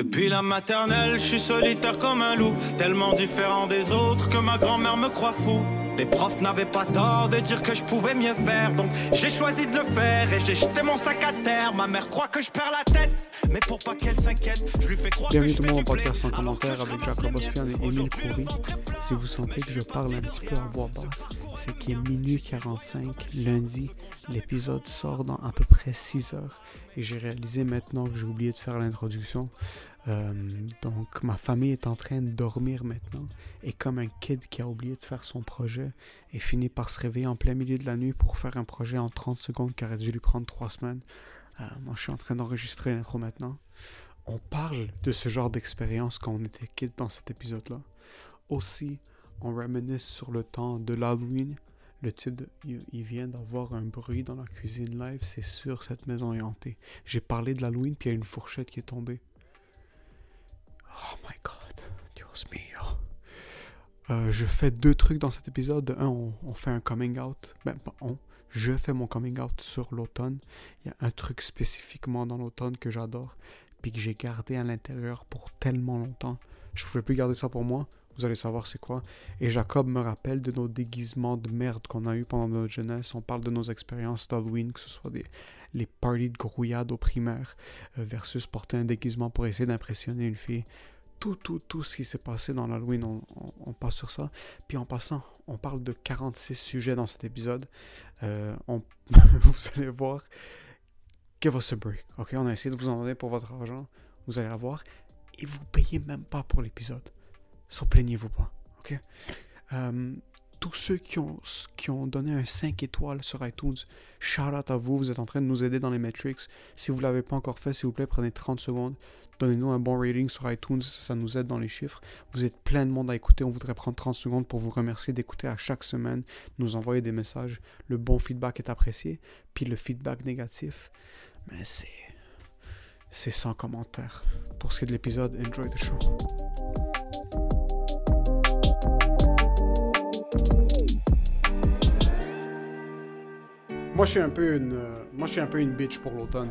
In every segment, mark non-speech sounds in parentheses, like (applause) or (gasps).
Depuis la maternelle, je suis solitaire comme un loup, tellement différent des autres que ma grand-mère me croit fou. Les profs n'avaient pas tort de dire que je pouvais mieux faire, donc j'ai choisi de le faire et j'ai jeté mon sac à terre. Ma mère croit que je perds la tête, mais pour pas qu'elle s'inquiète, je lui fais croire Bienvenue que je fais du podcast que commentaire avec Jacob Ospian et Émile. Coury. Si vous sentez que je parle un petit peu à voix basse, c'est qu'il est minuit 45, lundi. L'épisode sort dans à peu près 6 heures. Et j'ai réalisé maintenant que j'ai oublié de faire l'introduction. Euh, donc ma famille est en train de dormir maintenant. Et comme un kid qui a oublié de faire son projet et finit par se réveiller en plein milieu de la nuit pour faire un projet en 30 secondes qui aurait dû lui prendre 3 semaines, euh, moi je suis en train d'enregistrer l'intro maintenant. On parle de ce genre d'expérience quand on était kid dans cet épisode-là. Aussi, on reminisce sur le temps de l'Halloween. Le type il vient d'avoir un bruit dans la cuisine live, c'est sûr, cette maison est hantée. J'ai parlé de l'Halloween, puis il y a une fourchette qui est tombée. Oh my god, Dios mio. Euh, je fais deux trucs dans cet épisode. De un, on, fait un coming out. Ben, pas on. Je fais mon coming out sur l'automne. Il y a un truc spécifiquement dans l'automne que j'adore, puis que j'ai gardé à l'intérieur pour tellement longtemps. Je pouvais plus garder ça pour moi. Vous allez savoir c'est quoi. Et Jacob me rappelle de nos déguisements de merde qu'on a eu pendant notre jeunesse. On parle de nos expériences d'Halloween, que ce soit des, les parties de grouillade au primaire euh, versus porter un déguisement pour essayer d'impressionner une fille. Tout, tout, tout ce qui s'est passé dans l'Halloween, on, on- passe sur ça. Puis en passant, on parle de 46 sujets dans cet épisode. Euh, on- (laughs) vous allez voir. Give us a break. Ok, on a essayé de vous en donner pour votre argent. Vous allez la voir. Et vous payez même pas pour l'épisode. So plaignez-vous pas. Ok? Euh, tous ceux qui ont, donné un 5 étoiles sur iTunes, shout out à vous. Vous êtes en train de nous aider dans les metrics. Si vous ne l'avez pas encore fait, s'il vous plaît, prenez 30 secondes. Donnez-nous un bon rating sur iTunes, ça, ça nous aide dans les chiffres. Vous êtes plein de monde à écouter. On voudrait prendre 30 secondes pour vous remercier d'écouter à chaque semaine, nous envoyer des messages. Le bon feedback est apprécié. Puis le feedback négatif, mais c'est. C'est sans commentaire. Pour ce qui est de l'épisode, enjoy the show. Moi, je suis un peu une, euh, moi, je suis un peu une bitch pour l'automne.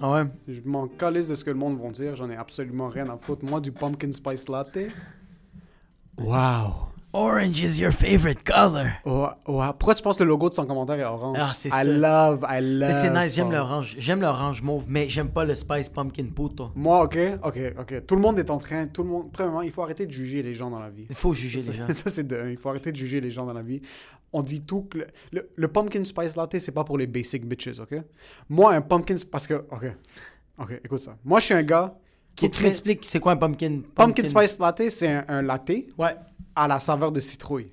Ah ouais? Je m'en calisse de ce que le monde va dire. J'en ai absolument rien à foutre. Moi, du pumpkin spice latte. Wow. Orange is your favorite color. Oh, oh, Pourquoi tu penses que le logo de son commentaire est orange? Ah, c'est I ça. love, I love. Mais c'est nice, j'aime oh. l'orange. J'aime l'orange mauve, mais j'aime pas le spice pumpkin puto. Moi, ok, ok, ok. Tout le monde est en train. Tout le monde. Premièrement, il faut arrêter de juger les gens dans la vie. Il faut juger les gens. (laughs) ça, c'est de un. Il faut arrêter de juger les gens dans la vie. On dit tout que le, le- le pumpkin spice latte, c'est pas pour les basic bitches, ok? Moi, un pumpkin. Parce que. Ok. Ok, écoute ça. Moi, je suis un gars qui tu très. m'expliques c'est quoi un pumpkin? Pumpkin spice latte, c'est un, un latte Ouais. à la saveur de citrouille.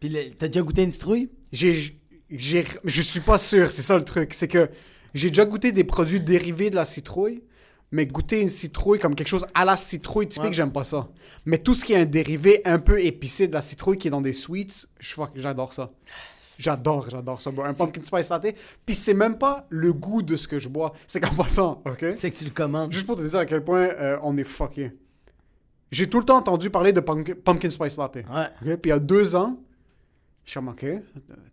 Puis t'as déjà goûté une citrouille? J'ai, j'ai, je suis pas sûr, c'est ça le truc. C'est que j'ai déjà goûté des produits dérivés de la citrouille, mais goûter une citrouille comme quelque chose à la citrouille typique, Ouais. j'aime pas ça. Mais tout ce qui est un dérivé un peu épicé de la citrouille qui est dans des sweets, j'adore ça. J'adore, j'adore ça. Un pumpkin spice latte. Puis c'est même pas le goût de ce que je bois, c'est qu'en (laughs) passant, ok? C'est que tu le commandes. Juste pour te dire à quel point euh, on est fucké. J'ai tout le temps entendu parler de pumpkin, pumpkin spice latte. Ouais. Ok? Puis il y a deux ans, je suis comme, OK,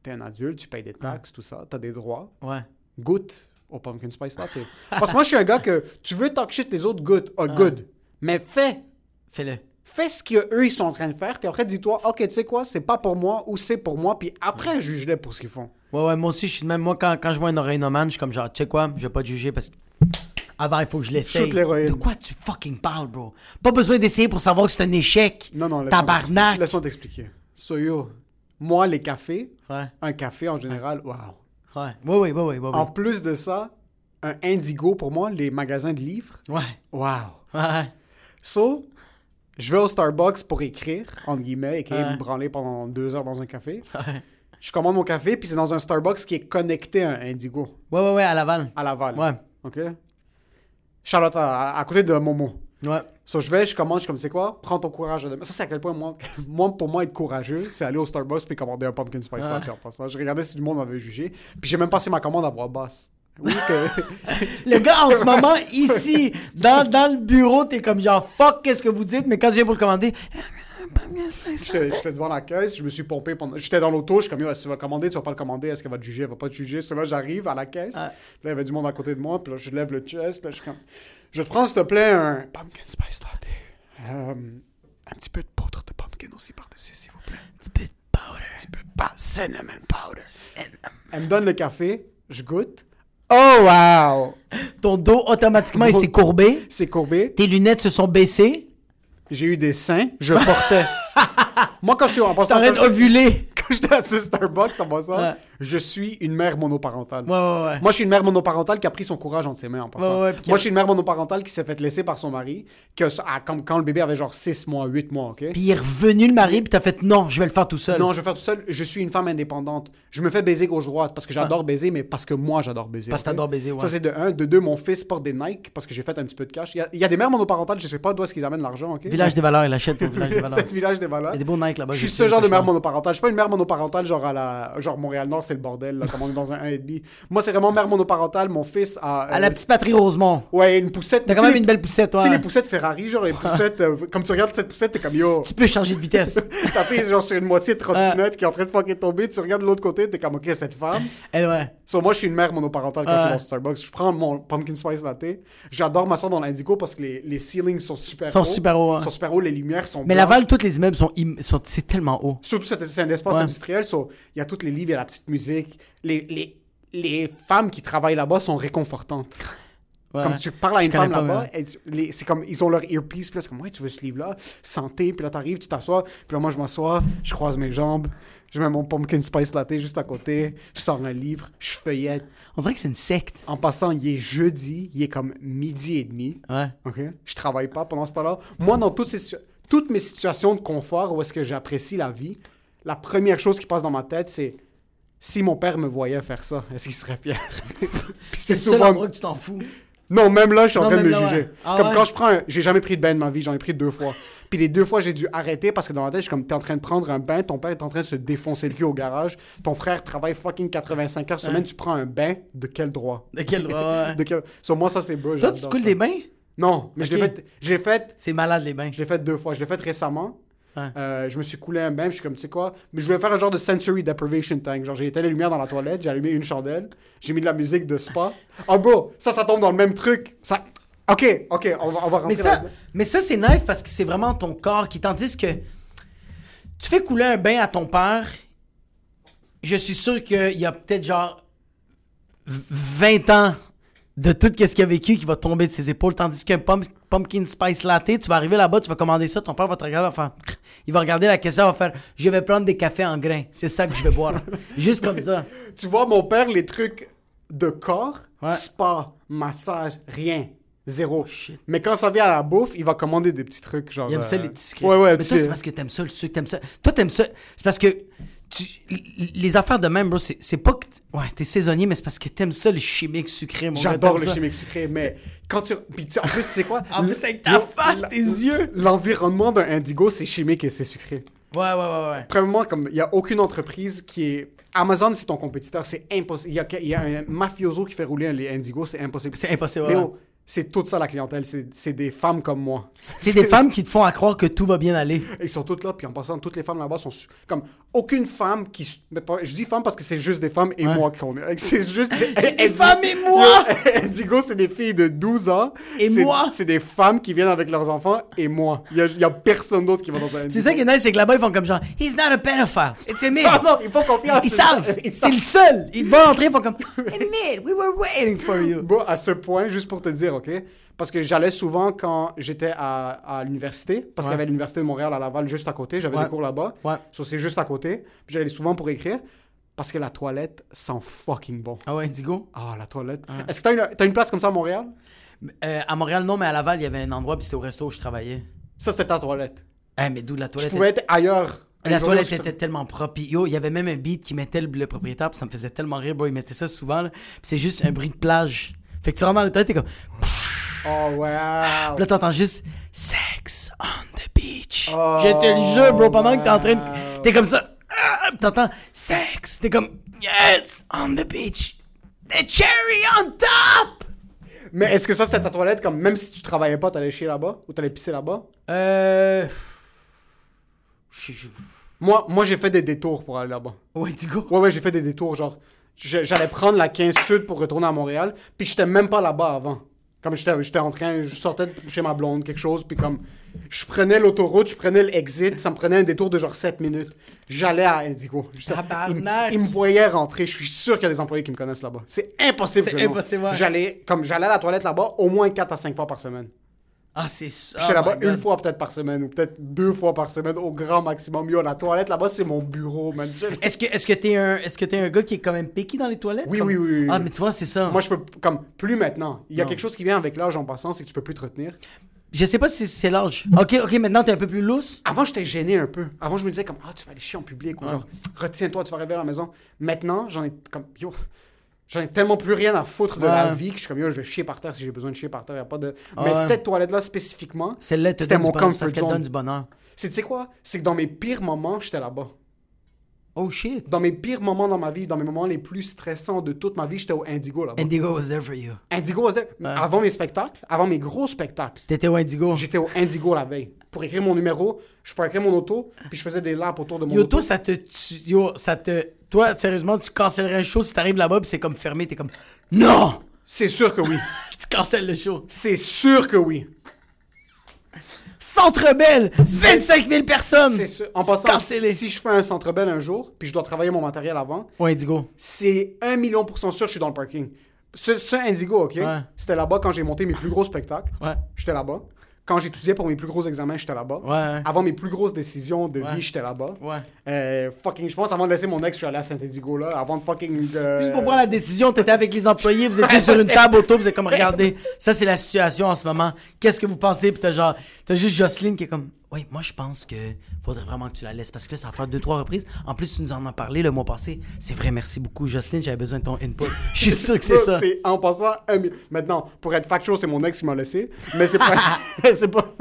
t'es un adulte, tu payes des taxes, tout ça, t'as des droits. Ouais. Goûte au pumpkin spice latte. Parce que moi, je suis un gars que tu veux talk shit les autres, good, oh, good. Mais fais. Fais-le. Fais ce qu'eux, ils sont en train de faire, puis après, dis-toi, OK, tu sais quoi, c'est pas pour moi ou c'est pour moi, puis après, juge-les pour ce qu'ils font. Ouais, ouais, moi aussi, je suis même. Moi, quand, quand je vois un oreilloman, je suis comme genre, tu sais quoi, je vais pas te juger parce que. Avant, il faut que je l'essaye. De quoi tu fucking parles, bro? Pas besoin d'essayer pour savoir que c'est un échec. Non, non, laisse-moi Tabarnak. Laisse-moi t'expliquer. So, yo, moi, les cafés, Ouais. un café en général, wow. Ouais. Ouais, ouais, ouais, ouais, ouais. En plus de ça, un Indigo, pour moi, les magasins de livres, Ouais. wow. Ouais. So, je vais au Starbucks pour écrire, entre guillemets, et Ouais. me branler pendant deux heures dans un café. Ouais. Je commande mon café, puis c'est dans un Starbucks qui est connecté à un Indigo, Ouais, ouais, ouais, à Laval. à Laval. Ouais. OK? Charlotte, à, à côté de Momo. Ouais. So, je vais, je commande, je suis comme, c'est quoi? Prends ton courage à demain. Ça, c'est à quel point, moi, (laughs) moi, pour moi, être courageux, c'est aller au Starbucks puis commander un pumpkin spice latte en passant. Je regardais si du monde m'avait jugé, puis j'ai même passé ma commande à voix basse. Oui, (laughs) que... (laughs) Le gars, en ce moment, ici, dans, dans le bureau, t'es comme genre, fuck, qu'est-ce que vous dites? Mais quand je viens pour le commander, J'étais devant la caisse, je me suis pompé pendant. J'étais dans l'auto, je suis comme, est-ce que tu vas commander, tu vas pas le commander, est-ce qu'elle va te juger, elle va pas te juger. C'est là, j'arrive à la caisse, puis là, il y avait du monde à côté de moi, puis là, je lève le chest, là, je suis comme, je te prends, s'il te plaît, un pumpkin spice latte. Euh, un petit peu de poudre de pumpkin aussi par-dessus, s'il vous plaît. Un petit peu de powder. Un petit peu pas cinnamon powder. Cinnamon. Elle me donne le café, je goûte. Oh, wow! (laughs) Ton dos, automatiquement, il s'est courbé. C'est courbé. Tes lunettes se sont baissées. J'ai eu des seins, je portais. (laughs) Moi, quand je suis en passant, T'arrêtes d'ovuler. Quand (laughs) j'étais à ce Starbucks en passant, Ouais. je suis une mère monoparentale. Ouais, ouais, ouais. Moi, je suis une mère monoparentale qui a pris son courage entre ses mains en passant. Moi, je suis une mère monoparentale qui s'est fait laisser par son mari, que, ah, quand le bébé avait genre 6 mois, 8 mois, OK? Puis il est revenu le mari, puis t'as fait non, je vais le faire tout seul. Non, je vais faire tout seul. Je suis une femme indépendante. Je me fais baiser gauche-droite parce que j'adore baiser, mais parce que moi, j'adore baiser. Parce que ok? t'adores baiser, ouais. Ça, c'est de un. De deux, mon fils porte des Nike parce que j'ai fait un petit peu de cash. Il y a, il y a des mères monoparentales, je sais pas d'où est-ce qu'ils amènent l'argent, OK? Village des valeurs, il achète au village des (laughs) valeurs. Village des valeurs. Il y a des beaux Nike là-bas. Je suis ce genre de mère monoparentale. Je suis pas une mère monoparentale genre à la genre Montréal-Nord, c'est le bordel, là, comme on est dans un 1,5. Moi, c'est vraiment mère monoparentale. Mon fils a. À euh, la petite patrie Rosemont. Ouais, une poussette. T'as quand même une belle poussette, Tu sais, toi. les poussettes Ferrari, genre les poussettes. euh, comme tu regardes cette poussette, t'es comme yo. Tu peux changer de vitesse. (laughs) Ta fille est genre sur une moitié de trottinette qui est en train de fucking tomber. Tu regardes de l'autre côté, t'es comme ok, cette femme. Elle, ouais. Sur moi, je suis une mère monoparentale quand je suis Ouais. dans Starbucks. Je prends mon pumpkin spice latte. J'adore m'asseoir dans l'indigo parce que les, les ceilings sont super sont hauts. super hauts, hein. Sont super hauts, les lumières sont Mais blanches. Laval, tous les immeubles sont, im- sont c'est tellement haut. Surtout, c'est c'est un espace Ouais. Industriel. so, Il y a tous les livres, il y a la petite musique. Les, les, les femmes qui travaillent là-bas sont réconfortantes. Ouais. Comme tu parles à une femme là-bas, c'est comme ils ont leur earpiece, puis là, c'est comme ouais, tu veux ce livre-là, santé, puis là t'arrives, tu t'assois, puis là moi je m'assois, je croise mes jambes, je mets mon pumpkin spice latte juste à côté, je sors un livre, je feuillette. On dirait que c'est une secte. En passant, il est jeudi, il est comme midi et demi, Ouais. ok? Je travaille pas pendant ce temps-là. Moi, dans toutes, ces toutes mes situations de confort où est-ce que j'apprécie la vie, la première chose qui passe dans ma tête, c'est si mon père me voyait faire ça, est-ce qu'il serait fier? (laughs) C'est souvent que tu t'en fous. non, même là, je suis en Non, train de me là, juger. ouais. Ah comme ouais? quand je prends un... J'ai jamais pris de bain de ma vie, j'en ai pris deux fois. Puis les deux fois, j'ai dû arrêter parce que dans ma tête, je suis comme, t'es en train de prendre un bain, ton père est en train de se défoncer le cul au garage, ton frère travaille fucking 85 heures semaine, tu prends un bain, de quel droit? De quel droit, ouais. (laughs) De quel... Sur moi, ça, c'est beau, Toi, tu coules ça. des bains? Non, mais je l'ai fait... L'ai fait... C'est malade, les bains. Je l'ai fait deux fois. Je l'ai fait récemment. Ouais. Euh, je me suis coulé un bain, je suis comme, tu sais quoi? Mais je voulais faire un genre de sensory deprivation tank. Genre, j'ai éteint les lumières dans la toilette, j'ai allumé une chandelle, j'ai mis de la musique de spa. Oh, bro, ça, ça tombe dans le même truc. Ça... Ok, ok, on va, on va rentrer Mais ça, mais ça c'est nice parce que c'est vraiment ton corps qui. Tandis que tu fais couler un bain à ton père, je suis sûr qu'il y a peut-être genre v- 20 ans de tout ce qu'il a vécu qui va tomber de ses épaules. Tandis qu'un pump- pumpkin spice latte, tu vas arriver là-bas, tu vas commander ça, ton père va te regarder, faire. (laughs) Il va regarder la caissière, va faire Je vais prendre des cafés en grains. C'est ça que je vais boire. (laughs) Juste comme ça. Tu vois, mon père, les trucs de corps, Ouais. spa, massage, rien. Zéro. shit. Mais quand ça vient à la bouffe, il va commander des petits trucs, genre... Il aime ça, euh, les petits sucres. Ouais, ouais, Mais ça, c'est parce que t'aimes ça, le sucre, t'aimes ça. Toi, t'aimes ça. C'est parce que tu, les affaires de même, bro, c'est pas que. Ouais, t'es saisonnier, mais c'est parce que t'aimes ça, le chimique sucré, mon J'adore t'aimes le ça. chimique sucré, mais quand tu... Puis tu en plus, tu sais quoi? (laughs) En plus, avec ta face, tes yeux. L'environnement d'un indigo, c'est chimique et c'est sucré. Ouais, ouais, ouais, ouais. Premièrement, comme il n'y a aucune entreprise qui est. Amazon, c'est ton compétiteur, c'est impossible. Il y, a, il y a un mafioso qui fait rouler les Indigos, c'est impossible. C'est impossible, ouais. oh, c'est toute ça la clientèle, c'est des femmes comme moi. C'est des (laughs) femmes qui te font à croire que tout va bien aller. Ils sont toutes là, puis en passant, toutes les femmes là-bas sont comme aucune femme qui. je dis femmes parce que c'est juste des femmes et Ouais. moi qu'on est. (laughs) C'est juste des, femmes et moi! (laughs) Indigo, c'est des filles de 12 ans. Et moi! C'est des femmes qui viennent avec leurs enfants et moi. Il y y a personne d'autre qui va dans un. C'est ça qui est nice, c'est que là-bas, ils font comme genre, He's not a pedophile. It's a Ah non, ils font confiance. Ils savent. (laughs) C'est le seul. Ils vont entrer, ils font comme, Admit, we were waiting for you. Bon, à ce point, juste pour te dire, OK? Parce que j'allais souvent quand j'étais à, à l'université, parce qu'il y avait l'université de Montréal à Laval juste à côté, j'avais Ouais. des cours là-bas. Ouais. So, c'est juste à côté. J'allais souvent pour écrire, parce que la toilette sent fucking bon. Ah ouais, Indigo? Ah, la toilette. Est-ce que t'as une, t'as une place comme ça à Montréal? Euh, à Montréal, non, mais à Laval, il y avait un endroit, puis c'était au resto où je travaillais. Ça, c'était ta toilette. Eh, mais d'où la Tu toilette pouvais être ailleurs. La toilette tu- était tellement propre. Yo, il y avait même un beat qui mettait le, le propriétaire, puis ça me faisait tellement rire, bro. Il mettait ça souvent, là. Puis c'est juste un bruit de plage. Fait que tu rentres dans la toilette, t'es comme. Oh, wow. Puis là, t'entends juste Sex on the beach. Oh, te le jure, bro, pendant que t'es en train de. T'es comme ça. Ah, t'entends Sex. T'es comme Yes, on the beach. The cherry on top. Mais est-ce que ça, c'était ta toilette, comme même si tu travaillais pas, t'allais chier là-bas ou t'allais pisser là-bas? Euh. Moi, moi j'ai fait des détours pour aller là-bas. Ouais, tu go. Ouais, ouais, j'ai fait des détours. Genre, j'allais prendre la 15 Sud pour retourner à Montréal, puis j'étais même pas là-bas avant. Comme j'étais j'étais en train, je sortais de chez ma blonde, quelque chose, puis comme je prenais l'autoroute, je prenais l'exit, ça me prenait un détour de genre 7 minutes. J'allais à Indigo. Ils, ils me voyaient rentrer. Je suis sûr qu'il y a des employés qui me connaissent là-bas. C'est impossible. C'est que impossible, ouais. J'allais, comme j'allais à la toilette là-bas au moins 4 à 5 fois par semaine. Ah, c'est ça. J'étais Oh là-bas une fois peut-être par semaine, ou peut-être deux fois par semaine au grand maximum. Yo, la toilette là-bas, c'est mon bureau, man. Je- Est-ce que est-ce que t'es un est-ce que t'es un gars qui est quand même picky dans les toilettes? Oui, Comme- oui, oui, oui. Ah mais tu vois c'est ça. Moi, je peux, comme, plus maintenant. Il y a Non. quelque chose qui vient avec l'âge en passant, c'est que tu peux plus te retenir. Je sais pas si c'est l'âge. Ok ok maintenant t'es un peu plus lousse. Avant, j'étais gêné un peu. Avant, je me disais comme, ah, tu vas aller chier en public, ou genre, retiens-toi, tu vas arriver à la maison. Maintenant, j'en ai, comme, yo, j'en ai tellement plus rien à foutre de la vie que je suis comme, yo, je vais chier par terre si j'ai besoin de chier par terre. Y a pas de... Ouais. Mais cette toilette-là, spécifiquement, C'était mon comfort parce qu'elle zone. donne du bonheur. c'est, tu sais quoi? C'est que dans mes pires moments, j'étais là-bas. Oh shit. Dans mes pires moments dans ma vie, dans mes moments les plus stressants de toute ma vie, j'étais au Indigo là-bas. Indigo was there for you. Indigo, was there. avant mes spectacles, avant mes gros spectacles, T'étais au Indigo. j'étais au Indigo la veille. Pour écrire mon numéro, je parquais mon auto, puis je faisais des laps autour de mon Yo auto. toi ça te yo ça te toi sérieusement tu cancellerais un show si t'arrives là-bas puis c'est comme fermé t'es comme non C'est sûr que oui. (laughs) tu cancelles le show. C'est sûr que oui. Centre Bell 25 000 personnes. C'est sûr. En passant, cancellé. si je fais un centre belle un jour, puis je dois travailler mon matériel avant, Ouais Indigo. c'est un million pour cent sûr que je suis dans le parking. Ce, ce Indigo, OK? Ouais. C'était là-bas quand j'ai monté mes plus gros spectacles. Ouais. J'étais là-bas. Quand j'étudiais pour mes plus gros examens, j'étais là-bas. Ouais. Avant mes plus grosses décisions de Ouais. vie, j'étais là-bas. Ouais. Euh, fucking, je pense avant de laisser mon ex, je suis allé à Saint-Indigo là. Avant de fucking. euh, Juste pour prendre la décision, t'étais avec les employés, vous étiez sur une table autour, vous êtes comme regardez, ça c'est la situation en ce moment. Qu'est-ce que vous pensez? Puis t'as genre, t'as juste Jocelyne qui est comme, oui, moi je pense que faudrait vraiment que tu la laisses parce que là ça va faire deux trois reprises. En plus tu nous en as parlé le mois passé. C'est vrai, merci beaucoup Jocelyne, j'avais besoin de ton input. (laughs) Je suis sûr que c'est ça. C'est en passant un mi- Maintenant, pour être factual, c'est mon ex qui m'a laissé. Mais c'est pas. (laughs) (laughs) c'est pas.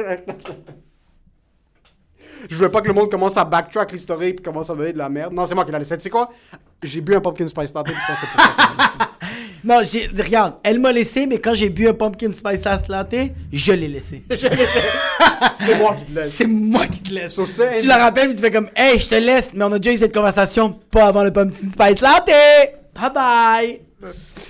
Je voulais pas que le monde commence à backtrack l'historique et commence à donner de la merde. Non, c'est moi qui l'ai laissé. Tu sais quoi? J'ai bu un pumpkin spice latte, je pense que c'est pour ça. (laughs) Non, j'ai, regarde, elle m'a laissé, mais quand j'ai bu un pumpkin spice latte, je l'ai laissé. (laughs) Je l'ai laissé. C'est moi qui te laisse. C'est moi qui te laisse. Tu la rappelles, puis tu fais comme, hey, je te laisse, mais on a déjà eu cette conversation, pas avant le pumpkin spice latte. Bye bye.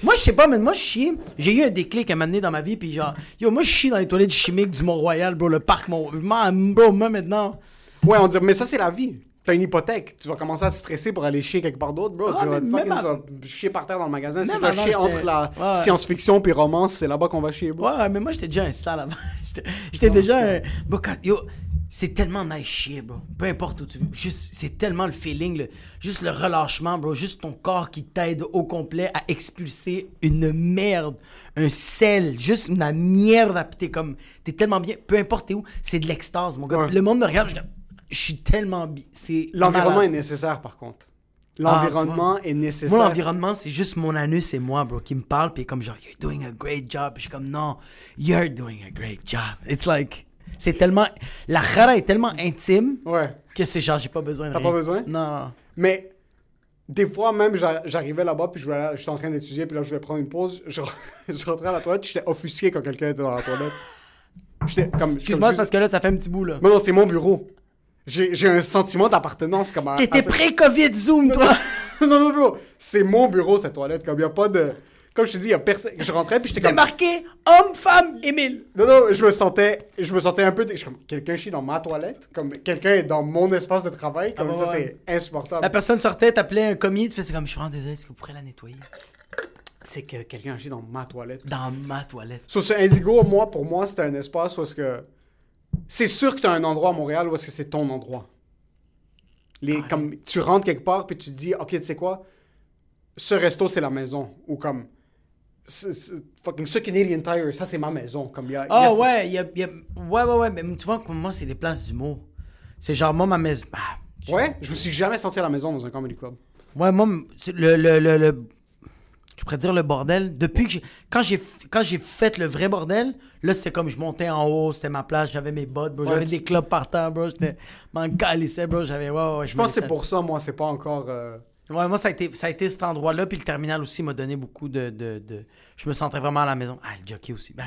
Moi, je sais pas, mais moi, je chie. J'ai eu un déclic à m'amener dans ma vie, puis genre, yo, moi, je chie dans les toilettes chimiques du Mont-Royal, bro, le parc Mont. Man, bro, moi, maintenant. Ouais, on dit, mais ça, c'est la vie. T'as une hypothèque. Tu vas commencer à te stresser pour aller chier quelque part d'autre, bro. Ah, tu, vas fucking- tu vas chier par terre dans le magasin. Si Même tu vas chier entre la Ouais. science-fiction puis romance, c'est là-bas qu'on va chier, bro. Ouais, mais moi, j'étais déjà un sale avant. (laughs) J'étais- déjà un. Bro, quand- Yo, c'est tellement nice chier, bro. Peu importe où tu veux. Juste, c'est tellement le feeling, le- juste le relâchement, bro. Juste ton corps qui t'aide au complet à expulser une merde, un sel, juste une merde. à- T'es comme. T'es tellement bien. Peu importe t'es où, c'est de l'extase, mon gars. Ouais. Le monde me regarde, je, je suis tellement. C'est. L'environnement est nécessaire, par contre. Ah, L'environnement est nécessaire. Moi, l'environnement, c'est juste mon anus et moi, bro, qui me parle, puis comme genre, you're doing a great job. Puis je suis comme, non, you're doing a great job. It's like, c'est tellement, la rara est tellement intime Ouais. que c'est genre, j'ai pas besoin de T'as pas besoin? Non. Mais des fois, même, j'a- j'arrivais là-bas, puis je j'étais en train d'étudier, puis là, je voulais prendre une pause. Je, (laughs) je rentrais à la toilette, j'étais offusqué quand quelqu'un était dans la toilette. J'étais comme. Excuse-moi, parce que là, ça fait un petit bout, là. Non, non, c'est mon bureau. J'ai j'ai un sentiment d'appartenance comme à. T'étais pré-Covid Zoom, toi. (laughs) non, non, bro. C'est mon bureau, cette toilette. Comme, y a pas de. Comme je te dis, y a personne. Je rentrais, puis j'étais C'était comme. marqué homme, femme, Émile. Non, non, je me sentais, je me sentais un peu. Je suis comme, quelqu'un chie dans ma toilette, comme quelqu'un est dans mon espace de travail, comme Ah, ça, ouais. c'est insupportable. La personne sortait, t'appelais un commis, tu fais, c'est comme, je suis vraiment désolé, est-ce que vous pourrez la nettoyer? C'est que quelqu'un chie dans ma toilette. Dans ma toilette. Sur ce Indigo, moi, pour moi, c'était un espace où est-ce que. C'est sûr que tu as un endroit à Montréal où est-ce que c'est ton endroit. Les, comme, tu rentres quelque part, puis tu te dis, OK, tu sais quoi, ce resto, c'est la maison. Ou comme. c'est- fucking ce Canadian Tire, ça, c'est ma maison. Comme, y a, y a- Oh ouais, y a, y a- ouais, ouais, ouais, mais tu vois, comme moi, c'est des places d'humour. C'est genre, moi, ma maison. Ah, Ouais, je me suis jamais senti à la maison dans un comedy club. Ouais, moi, le, le, le, le- je pourrais dire le bordel. Depuis que j'ai, quand j'ai, f- quand j'ai fait le vrai bordel, là, c'était comme je montais en haut, c'était ma place, j'avais mes bottes, bro, Ouais, j'avais tu- des clubs par terre, bro, j'étais, m'en calissais, bro, j'avais, ouais, ouais, ouais, Je pense que c'est pour ça, moi, c'est pas encore. euh, Ouais, moi, ça a été, ça a été cet endroit-là, puis le terminal aussi m'a donné beaucoup de, de, de- Je me sentais vraiment à la maison. Ah, le jockey aussi. Ben.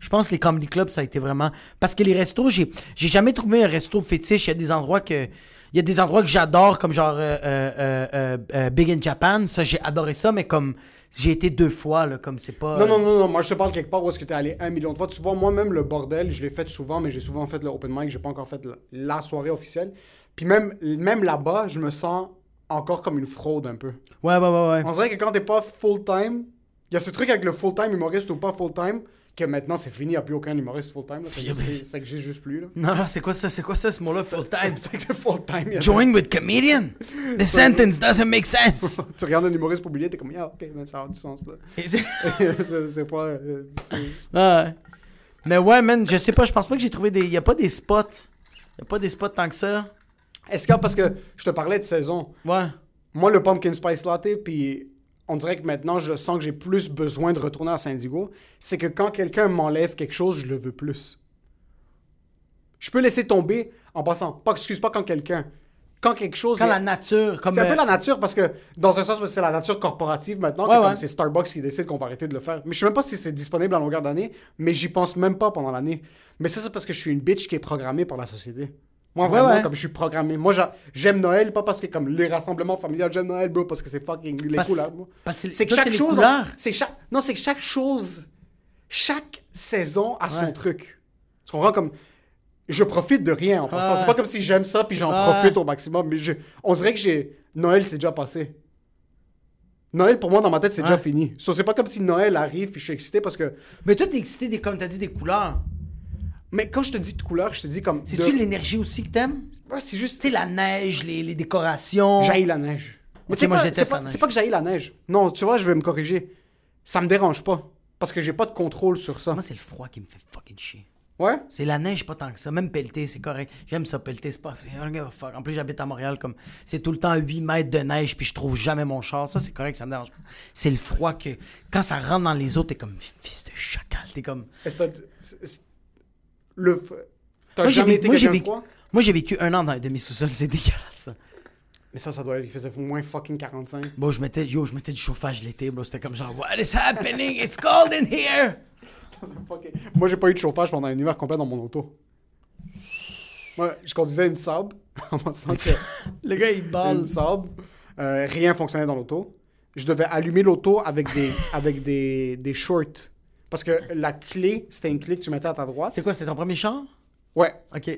Je pense que les comedy clubs, ça a été vraiment... Parce que les restos, j'ai, j'ai jamais trouvé un resto fétiche. Il y a des endroits que... Il y a des endroits que j'adore, comme genre euh, euh, euh, euh, Big in Japan. Ça, j'ai adoré ça, mais comme... J'ai été deux fois, là, comme c'est pas... Non, non, non, non, moi je te parle quelque part où est-ce que t'es allé un million de fois. Tu vois, moi-même, le bordel, je l'ai fait souvent, mais j'ai souvent fait le open mic, j'ai pas encore fait la, la soirée officielle. Puis même, même là-bas, je me sens encore comme une fraude un peu. Ouais, ouais, ouais, ouais. On dirait que quand t'es pas full-time, il y a ce truc avec le full-time humoriste ou pas full-time, que maintenant c'est fini, il n'y a plus aucun humoriste full-time. Ça, existe- ça existe juste plus. Là. Non, non, c'est quoi ça? C'est quoi ça, ce mot-là, full time? (laughs) C'est full-time. il Join with comedian? The sentence doesn't make sense. (laughs) tu regardes un humoriste pour t'es comme, ah, ok, mais ça a du sens là. (laughs) C'est- pas. euh, c'est- Ouais. Mais ouais, man, je sais pas, je pense pas que j'ai trouvé des. Y a pas des spots. Y a pas des spots tant que ça. Est-ce que, parce que je te parlais de saison, Ouais. moi le pumpkin spice latte, puis on dirait que maintenant je sens que j'ai plus besoin de retourner à Saint-Digo, c'est que quand quelqu'un m'enlève quelque chose, je le veux plus. Je peux laisser tomber en passant. Pas, excuse pas quand quelqu'un. Quand quelque chose. Quand est- la nature, comme. C'est un peu euh, la nature parce que, dans un sens, c'est la nature corporative maintenant, Ouais, ouais. c'est Starbucks qui décide qu'on va arrêter de le faire. Mais je sais même pas si c'est disponible à longueur d'année, mais j'y pense même pas pendant l'année. Mais ça, c'est parce que je suis une bitch qui est programmée par la société. Moi, vraiment, ouais. comme je suis programmé. Moi, j'a- j'aime Noël, pas parce que, comme les rassemblements familiaux, j'aime Noël, bro, parce que c'est fucking les parce- couleurs, C'est que toi, chaque chose. C'est chaque. Non, c'est que chaque chose. Chaque saison a son truc. Tu comprends? Comme. Je profite de rien en passant. Ouais. C'est pas comme si j'aime ça puis j'en profite au maximum. Mais je- on dirait que j'ai. Noël, c'est déjà passé. Noël, pour moi, dans ma tête, c'est déjà fini. So, c'est pas comme si Noël arrive puis je suis excité parce que. Mais toi, t'es excité, des, comme t'as dit, des couleurs. Mais quand je te dis de couleur, je te dis comme. C'est-tu de- l'énergie aussi que t'aimes? Ouais, c'est juste. Tu sais, la neige, les, les décorations. J'haïs la neige. Mais tu sais moi, pas- je déteste la neige. C'est pas que j'haïs la neige. Non, tu vois, je vais me corriger. Ça me dérange pas. Parce que j'ai pas de contrôle sur ça. Moi, c'est le froid qui me fait fucking chier. Ouais? C'est la neige, pas tant que ça. Même pelleter, c'est correct. J'aime ça, pelleter, c'est pas. (laughs) En plus, j'habite à Montréal, comme. C'est tout le temps 8 mètres de neige, puis je trouve jamais mon char. Ça, c'est correct, ça me dérange pas. C'est le froid que. Quand ça rentre dans les autres, t'es comme. Fils de chacal. T'es comme. Est-ce que t'as- c'est- c'est- Le. T'as Moi, j'ai jamais vécu- été moi, j'ai quelqu'un vécu- froid? Moi, j'ai vécu un an dans un demi-sous-sol, (laughs) c'est dégueulasse. Mais ça, ça doit être. Il faisait moins fucking 45. Bon, je mettais, yo, je mettais du chauffage l'été, bro. C'était comme genre, what is happening? It's cold in here! (laughs) Fucking- Moi, j'ai pas eu de chauffage pendant un hiver complet dans mon auto. Moi, je conduisais une Saab (laughs) en pensant que Le gars, il balle. une Saab, euh, rien fonctionnait dans l'auto. Je devais allumer l'auto avec des avec des, des shorts parce que la clé, c'était une clé que tu mettais à ta droite. C'est quoi, c'était ton premier char? Ouais, Ok.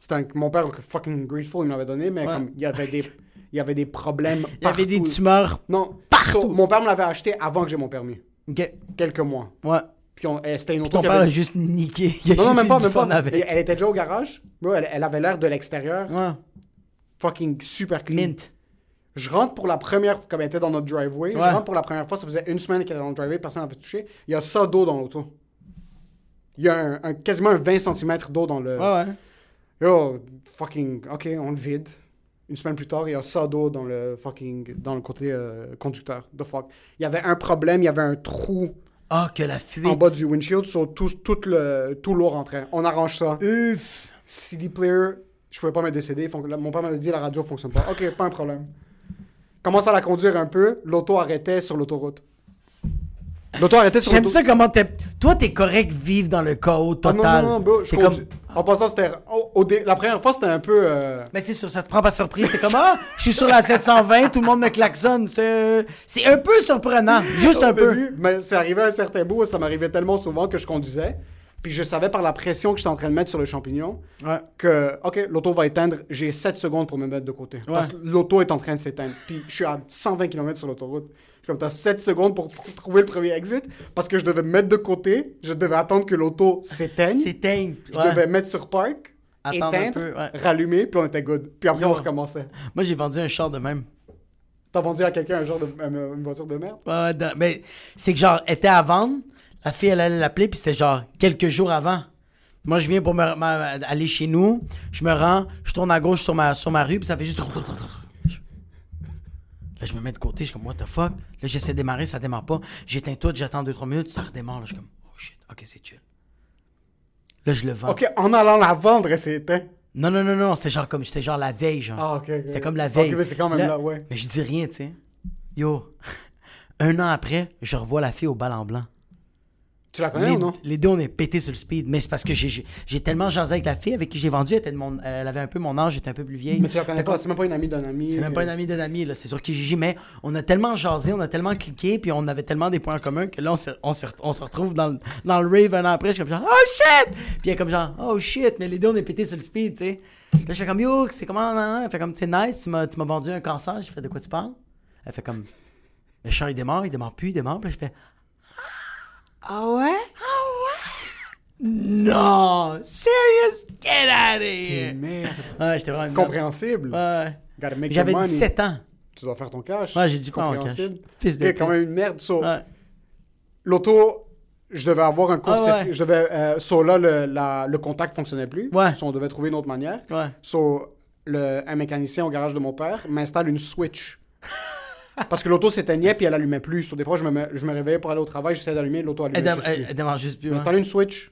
c'était un- mon père fucking grateful, il m'avait donné, mais Ouais. comme il y avait des il y avait des problèmes Il y avait des tumeurs. Non, Partout. So, mon père me l'avait acheté avant que j'ai mon permis, Ok. quelques mois. Ouais. Puis on- eh, c'était une auto Ton qui père avait- a juste niqué. Il a Non, non, même pas, même pas. avec. Elle était déjà au garage. Elle, elle avait l'air de l'extérieur. Ouais. Fucking super clean. Mint. Je rentre pour la première fois, comme elle était dans notre driveway. Ouais. Je rentre pour la première fois, ça faisait une semaine qu'elle était dans le driveway, personne n'avait touché. Il y a ça d'eau dans l'auto. Il y a un, un- quasiment un 20 cm d'eau dans le. Ouais, ouais. Yo, fucking. Ok, on le vide. Une semaine plus tard, il y a ça d'eau dans le fucking. dans le côté euh, conducteur. The fuck. Il y avait un problème, il y avait un trou Ah, que la fuite. en bas du windshield, sur tout, tout, le, tout l'eau rentrait. On arrange ça. Uf. CD player, je pouvais pas me décéder. Mon père m'a dit la radio fonctionne pas. Ok, pas un problème. Commence à la conduire un peu, l'auto arrêtait sur l'autoroute. L'auto arrêtait sur J'aime l'autoroute. ça comment t'es. Toi, t'es correct vivre dans le chaos Ah total. non, non, non, bro, je T'es conduis- comme. En passant, c'était. au- au dé- La première fois, c'était un peu. euh, Mais c'est sûr, ça te prend pas surprise. T'es comme, ah, je suis sur la 720, tout le monde me klaxonne. C'est c'est un peu surprenant. Juste un au peu. début, mais c'est arrivé à un certain bout, ça m'arrivait tellement souvent que je conduisais. Puis je savais par la pression que j'étais en train de mettre sur le champignon Ouais. que, OK, l'auto va éteindre, j'ai 7 secondes pour me mettre de côté. Parce que l'auto est en train de s'éteindre. Puis je suis à 120 km sur l'autoroute. Comme t'as 7 secondes pour tr- trouver le premier exit, parce que je devais me mettre de côté, je devais attendre que l'auto s'éteigne, dingue. je Ouais. devais mettre sur park, Attendre éteindre, peu, rallumer, puis on était good. Puis après, Yo. on recommençait. Moi, j'ai vendu un char de même. T'as vendu à quelqu'un un genre de euh, une voiture de merde? Dans- mais c'est que genre, était à vendre. La fille, elle allait l'appeler, puis c'était genre quelques jours avant. Moi, je viens pour me, aller chez nous. Je me rends, je tourne à gauche sur ma, sur ma rue, puis ça fait juste. Là, je me mets de côté, je suis comme, what the fuck? Là, j'essaie de démarrer, ça démarre pas. J'éteins tout, j'attends 2-3 minutes, ça redémarre. Là, je suis comme, oh shit, ok, c'est chill. Là, je le vends. OK, en allant la vendre, elle s'est éteinte. Non, non, non, non, c'était genre comme, c'était genre la veille, genre. Ah, ok. ok. C'était comme la veille. Ok, mais c'est quand même là, ouais. Mais je dis rien, tu sais. Yo, (laughs) un an après, je revois la fille au bal en blanc. Tu la connais Les, ou non? les deux, on est pété sur le speed. Mais c'est parce que j'ai- tellement jasé avec la fille avec qui j'ai vendu. Elle, était de mon, elle avait un peu mon âge, j'étais un peu plus vieille. Mais tu la connais pas, c'est même pas une amie d'un ami. C'est même pas un ami d'un ami, là. C'est sur Kijiji. Mais on a tellement jasé, on a tellement cliqué, puis on avait tellement des points communs que là, on se, on se, on se retrouve dans, le- dans le rave un an après. Je suis comme genre, oh shit! Puis elle est comme genre, oh shit! Mais les deux, on est pété sur le speed, tu sais. Là, je fais comme, yo, c'est comment? nan, nan? Elle fait comme, c'est nice, tu m'as vendu un cancer. J'ai fait, de quoi tu parles? Elle fait comme, le char, il démarre, il démarre plus, il démarre. Puis là, je fais, Ah ouais? non! Serious? Get out of here! Merde. Ouais, j'étais vraiment. Compréhensible. Ouais. Gotta make J'avais your money. 17 ans. Tu dois faire ton cash. Ouais, j'ai dit en cash. Compréhensible. Fils de C'est quand pute. même une merde. So, Ouais. L'auto, je devais avoir un court Ah ouais. Je devais. Euh, so là, le, la- le contact fonctionnait plus. Ouais. So on devait trouver une autre manière. Ouais. So, le, un mécanicien au garage de mon père m'installe une switch. Parce que l'auto s'éteignait puis elle allumait plus. So, des fois, je me, je me réveillais pour aller au travail, j'essayais d'allumer, l'auto allumait Elle, démarre juste plus. Installé une switch.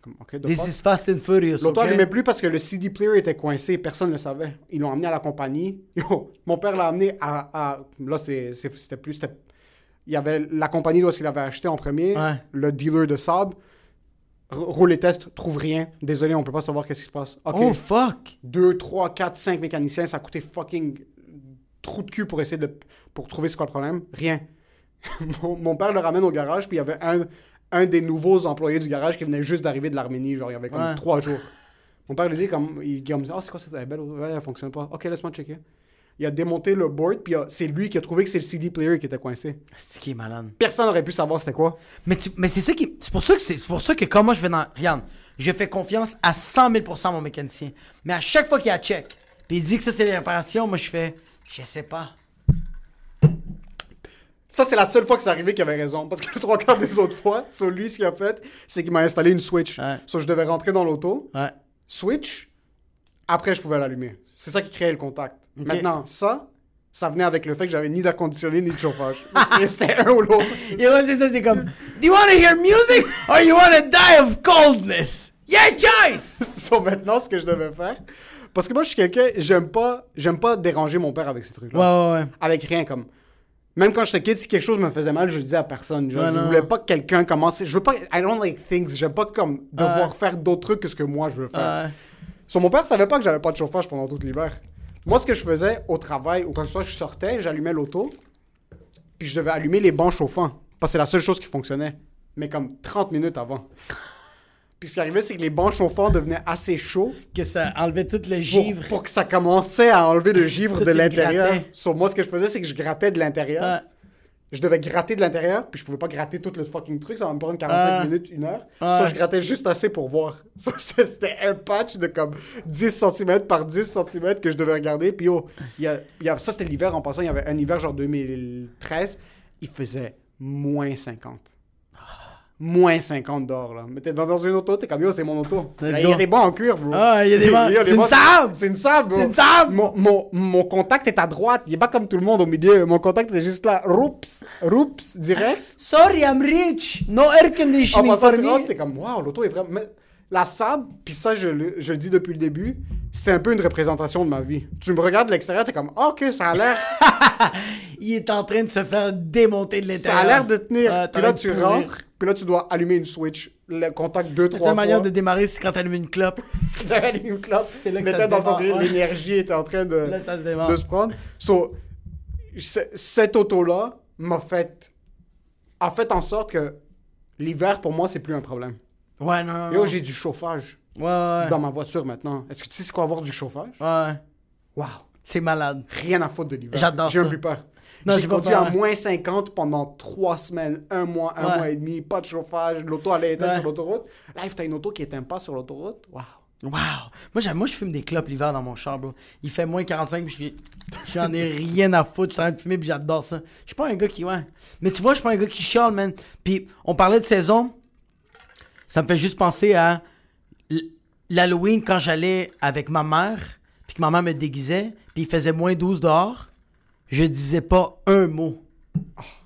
Comme, ok, the This is Fast and Furious. L'auto ok? allumait plus parce que le CD player était coincé, personne ne le savait. Ils l'ont amené à la compagnie. (laughs) Yo, mon père l'a amené à, à- là c'était plus il y avait la compagnie où il avait acheté en premier, Ouais. le dealer de Saab. R- Roule les tests, trouve rien. Désolé, on peut pas savoir qu'est-ce qui se passe. Oh fuck! 2 3 4 5 mécaniciens, ça a coûté fucking trou de cul pour essayer de pour trouver ce qu'est le problème? Rien. (laughs) mon, mon père le ramène au garage, puis il y avait un, un des nouveaux employés du garage qui venait juste d'arriver de l'Arménie, genre il y avait comme Ouais. trois jours. Mon père lui dit comme il comme ah c'est quoi cette belle ouais, elle fonctionne pas. OK, laisse-moi checker. Il a démonté le board, puis il c'est lui qui a trouvé que c'est le CD player qui était coincé. C'est qui est malade. Personne n'aurait pu savoir c'était quoi. Mais, tu- mais c'est ça qui. C'est pour ça que c'est pour ça que quand moi je vais dans. Regarde, je fais confiance à 100 000 à mon mécanicien. Mais à chaque fois qu'il a check, puis il dit que ça c'est les réparations, moi je fais. Je sais pas. Ça, c'est la seule fois que c'est arrivé qu'il avait raison. Parce que les trois quarts des autres fois, sur lui, ce qu'il a fait, c'est qu'il m'a installé une Switch. Ouais. So, je devais rentrer dans l'auto, Ouais. Switch, après, je pouvais l'allumer. C'est ça qui créait le contact. Maintenant, ça, ça venait avec le fait que j'avais ni d'air conditionné ni de chauffage. (laughs) C'était un ou l'autre. C'est ça, c'est comme. Do you want to hear music or you want to die of coldness? Your choice! (laughs) so, maintenant, ce que je devais faire. Parce que moi, je suis quelqu'un, j'aime pas, j'aime pas déranger mon père avec ces trucs-là. Ouais, ouais, ouais. Avec rien, comme. Même quand j'étais kid, si quelque chose me faisait mal, je le disais à personne. Genre, Ouais, je voulais pas que quelqu'un commence. Je veux pas. I don't like things. J'aime pas comme devoir Ouais. faire d'autres trucs que ce que moi je veux faire. Ouais. So, mon père savait pas que j'avais pas de chauffage pendant tout l'hiver. Moi, ce que je faisais au travail ou quand ce soit, je sortais, j'allumais l'auto, puis je devais allumer les bancs chauffants. Parce que c'est la seule chose qui fonctionnait. Mais comme 30 minutes avant. Puis ce qui arrivait, c'est que les bancs chauffants devenaient assez chauds Que ça enlevait tout le givre. pour que ça commençait à enlever le givre de l'intérieur. grattais. So, moi, ce que je faisais, c'est que je grattais de l'intérieur. Ouais. Je devais gratter de l'intérieur, puis je pouvais pas gratter tout le fucking truc, ça va me prendre 45 Ah. minutes, une heure. Ah. Je grattais juste assez pour voir. (laughs) Ça, c'est- c'était un patch de comme 10 cm par 10 cm que je devais regarder. Puis oh, a, y a- ça c'était l'hiver en passant, il y avait un hiver genre 2013, il faisait moins 50. Moins 50 dehors, là. Mais t'es dans, dans une auto, t'es comme, yo, c'est mon auto. Là, Il y a des bancs en cuir, bro. Ah, il y a des (laughs) bancs. C'est une Saab! C'est une bro. C'est une Saab! Mon, mon, mon contact est à droite. Il est pas comme tout le monde au milieu. Mon contact est juste là. Roups, roups, direct. (laughs) Sorry, I'm rich. No air En conditioning passant, tu rentres, me. t'es comme, waouh, l'auto est vraiment. Mais la Saab, puis ça, je le, je le dis depuis le début, c'est un peu une représentation de ma vie. Tu me regardes de l'extérieur, t'es comme, ah, ok, ça a l'air, (laughs) Il est en train de se faire démonter de ça l'intérieur. a l'air de tenir. Ah, puis là, tu pourrir. rentres, puis là, tu dois allumer une switch. Le contact deux, La trois seule fois. manière de démarrer, c'est quand t'allumes une clope. (laughs) J'avais allumé une clope. C'est là que ça se dans son démarre, ouais. l'énergie était en train de. Là, ça se démarre. de se prendre. So, cette auto-là m'a fait. a fait en sorte que l'hiver, pour moi, c'est plus un problème. Ouais, non, non. Yo, j'ai du chauffage Ouais, ouais. dans ma voiture maintenant. Est-ce que tu sais c'est quoi avoir du chauffage? Ouais. Wow! C'est malade. Rien à foutre de l'hiver. J'adore J'ai un ça. J'ai conduit à moins 50 pendant trois semaines, un mois, un Ouais. mois et demi, pas de chauffage, l'auto allait éteindre Ouais. sur l'autoroute. Là, t'as une auto qui éteint pas sur l'autoroute. Wow! Wow. Moi, moi, je fume des clopes l'hiver dans mon char, bro. Il fait moins 45, puis je suis- j'en ai rien à foutre. Je suis en train de fumer, puis j'adore ça. Je suis pas un gars qui, ouais. Mais tu vois, je suis pas un gars qui chiale, man. Puis, on parlait de saison. Ça me fait juste penser à l'Halloween quand j'allais avec ma mère, puis que ma mère me déguisait, puis il faisait moins 12 dehors. Je disais pas un mot.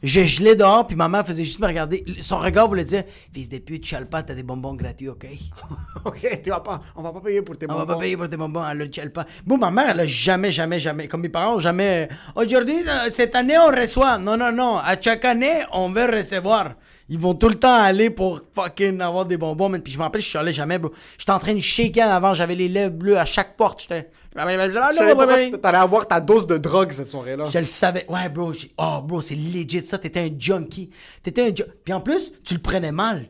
Je gelais dehors, puis ma mère faisait juste me regarder. Son regard voulait dire Fils de pute, chale pas, t'as des bonbons gratuits, ok? (laughs) Ok, tu vas pas, on va pas payer pour tes On va bonbons. pas payer pour tes bonbons, le chale pas. Bon, ma mère, elle a jamais, jamais, jamais, comme mes parents jamais. Aujourd'hui, euh, cette année, on reçoit. Non, non, non. À chaque année, on veut recevoir. Ils vont tout le temps aller pour fucking avoir des bonbons, man. Puis je me rappelle, je suis allé jamais, bro. J'étais en train de shaker en avant, j'avais les lèvres bleues à chaque porte. J'étais. Je que T'allais avoir ta dose de drogue cette soirée-là. Je le savais. Ouais, bro. j'ai- Oh, bro, c'est legit ça. T'étais un junkie. T'étais un junkie. Puis en plus, tu le prenais mal.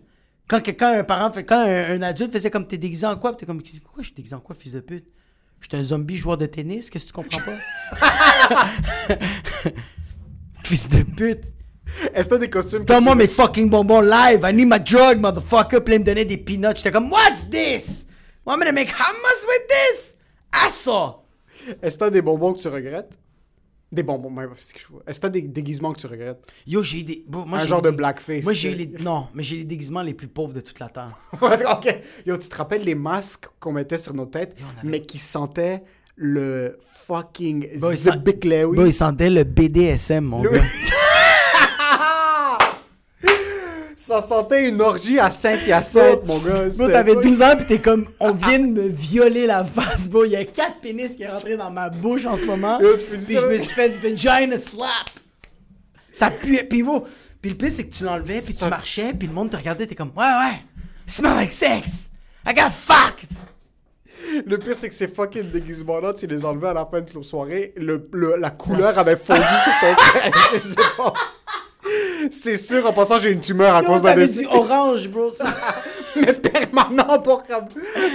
Quand quelqu'un, un parent, fait, quand un, un adulte faisait comme t'es déguisé en quoi, t'es comme, pourquoi je suis déguisé en quoi, fils de pute? J'étais un zombie joueur de tennis, qu'est-ce que tu comprends pas? (laughs) fils de pute. Est-ce que t'as des costumes Donne-moi mes fucking bonbons live. I need my drug, motherfucker. Puis là, il me donnait des peanuts. J'étais comme, what's this? Want me to make hummus with this? Assa! Est-ce que t'as des bonbons que tu regrettes? Des bonbons, mais c'est ce que je vois. Est-ce que t'as des déguisements que tu regrettes? Yo, j'ai eu des. moi, Un j'ai genre eu de des- blackface, Moi, j'ai eu les. Non, mais j'ai les déguisements les plus pauvres de toute la terre. (laughs) Ok. Yo, tu te rappelles les masques qu'on mettait sur nos têtes, on avait- mais qui sentaient le fucking Bro, il sent- Zibiclé, oui. Bro, il sentait le BDSM, mon gars. (laughs) (laughs) Ça sentait une orgie à Saint-Hyacinthe, mon gars. Bro, t'avais 12 ans pis t'es comme, on vient de me violer la face, bro. Il y a quatre pénis qui est rentré dans ma bouche en ce moment. Yo, tu je me suis fait vagina slap. Ça puait. Puis bro, puis le pire c'est que tu l'enlevais puis tu marchais puis le monde te regardait, t'es comme, ouais ouais, smell like sex. I got fucked. Le pire, c'est que ces fucking déguisements-là, tu les enlevais à la fin de la soirée, le, le- la couleur avait fondu sur ton (laughs) C'est- sûr, en passant, j'ai une tumeur à Yo, cause d'un t'avais des- du orange, bro? (laughs) Mais permanent pour comme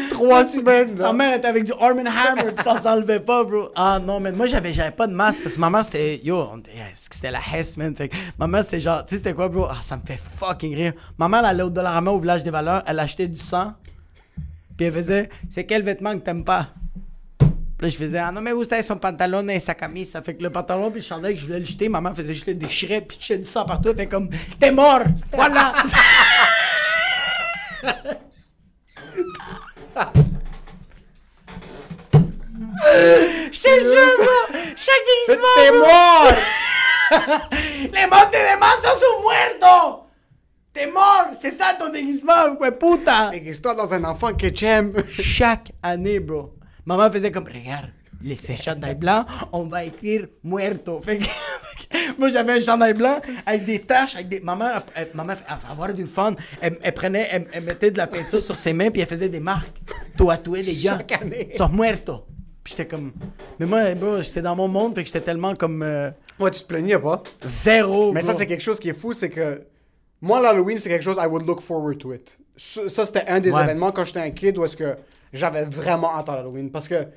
trois semaines. Ma mère était avec du Arm Hammer pis ça s'enlevait pas, bro. Ah non, mais moi j'avais j'avais pas de masque parce que ma mère c'était yo, c'était la Hess, man. Fait que ma mère c'était genre, tu sais c'était quoi, bro? Ah, ça me fait fucking rire. Ma mère elle allait au Dollarama au village des valeurs, elle achetait du sang. Puis elle faisait, c'est quel vêtement que t'aimes pas? Puis là, je faisais, ah non, mais où c'était son pantalon et sa camisa? Ça fait que le pantalon puis le chandail que je voulais le jeter, maman faisait juste le déchirer puis jetait du sang partout. Elle fait comme, t'es mort! Voilà! (laughs) Je te jure! Chaque déguisement! T'es bro. mort! (laughs) ¡Les montes de mazo son muertos! ¡T'es mort! C'est ça ton déguisement, ouais, puta! Existe-toi dans un enfant que j'aime. Chaque année, bro. Maman faisait comme, regarde, les ces chandails blancs, on va écrire muerto. Fait que, moi, j'avais un chandail blanc avec des taches, avec des. Maman, elle, maman, elle, elle avoir du fun. Elle, elle prenait, elle, mettait de la peinture sur ses mains, puis elle faisait des marques. Tatouer des gars. Chaque année. Sont muertos. Puis j'étais comme. Mais moi, bro, j'étais dans mon monde, fait que j'étais tellement comme. euh, Moi, tu te plaignais pas. zéro. Mais ça, c'est quelque chose qui est fou, c'est que moi, l'Halloween, c'est quelque chose, I would look forward to it. Ça, ça, c'était un des Ouais. événements quand j'étais un kid où est-ce que j'avais vraiment hâte à l'Halloween. Parce que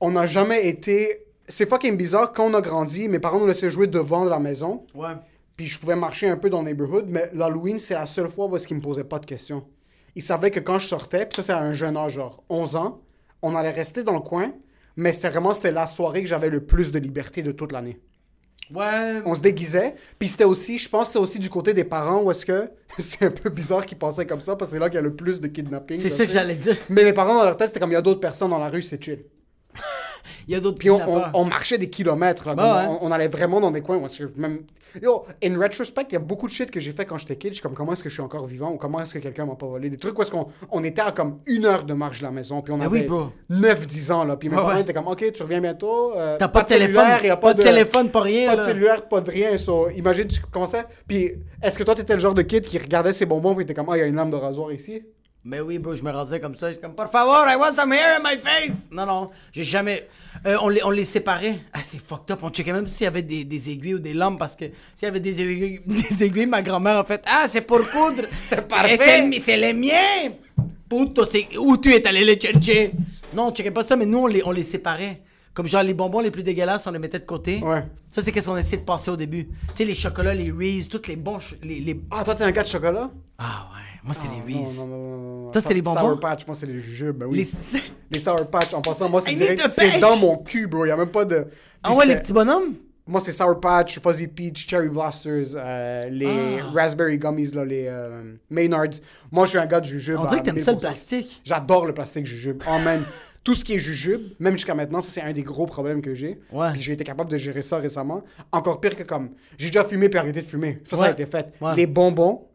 on n'a jamais été. C'est fucking bizarre, quand on a grandi, mes parents nous laissaient jouer devant de la maison, Ouais. puis je pouvais marcher un peu dans le neighborhood, mais l'Halloween, c'est la seule fois où est-ce qu'ils me posaient pas de questions. Ils savaient que quand je sortais, puis ça, c'est à un jeune âge, genre 11 ans, on allait rester dans le coin, mais c'était vraiment la soirée que j'avais le plus de liberté de toute l'année Ouais. on se déguisait. Puis c'était aussi, je pense que c'était aussi du côté des parents où est-ce que (laughs) c'est un peu bizarre qu'ils pensaient comme ça parce que c'est là qu'il y a le plus de kidnapping. C'est ça que j'allais dire. Mais mes parents dans leur tête, c'était comme il y a d'autres personnes dans la rue, c'est chill. Il y a d'autres Puis on, marchait des kilomètres. Là, Bah ouais. on, on allait vraiment dans des coins où est-ce que même. Yo, in retrospect, il y a beaucoup de shit que j'ai fait quand j'étais kid. Je suis comme comment est-ce que je suis encore vivant? Ou comment est-ce que quelqu'un m'a pas volé? Des trucs où est-ce qu'on on était à comme une heure de marche de la maison. Puis on Ah avait oui, bro. 9-10 ans. Là. Puis mes parents étaient comme ok, tu reviens bientôt. euh, T'as pas, de téléphone. cellulaire, y a pas, de, téléphone, pas rien. pas de cellulaire, pas de rien. So, imagine, tu commençais. Puis, est-ce que toi, t'étais le genre de kid qui regardait ses bonbons et était comme, ah, il y a une lame de rasoir ici? Mais oui, bro, je me rasais comme ça. J'étais comme, por favor, I want some hair in my face. Non, non, j'ai jamais. Euh, on, les, on les séparait. Ah, c'est fucked up. On checkait même s'il y avait des, des aiguilles ou des lampes parce que s'il y avait des aiguilles, (laughs) des aiguilles ma grand-mère a fait Ah, c'est pour coudre. (laughs) c'est parfait. C'est les miens. Puto, c'est où tu es allé les chercher? Non, on checkait pas ça, mais nous, on les, on les séparait. Comme genre les bonbons les plus dégueulasses, on les mettait de côté. Ouais. Ça, c'est qu'est-ce qu'on essayait de passer au début. Tu sais, les chocolats, les Reese, tous les bons. les... Ah, toi, t'es un gars de chocolat? Ah ouais, moi, c'est Ah, les Reese. Non, non, non, non. Toi, c'était les bonbons? Sour Patch, moi, c'est les jujubes. Ben oui. Les... Les... Sour Patch, en passant, moi, c'est direct. C'est dans mon cul, bro. Il y a même pas de. Ah ouais, les petits bonhommes? Moi, c'est Sour Patch, Fuzzy Peach, Cherry Blasters, euh, les Ah. Raspberry Gummies, là, les euh, Maynards. Moi, je suis un gars de jujubes. On dirait que t'aimes ça le 1000%. plastique. J'adore le plastique jujube. Oh man, (laughs) tout ce qui est jujube, même jusqu'à maintenant, ça c'est un des gros problèmes que j'ai. Ouais. Puis j'ai été capable de gérer ça récemment. Encore pire que comme, j'ai déjà fumé puis arrêté de fumer. Ça, ça a été fait. Ouais. Les bonbons,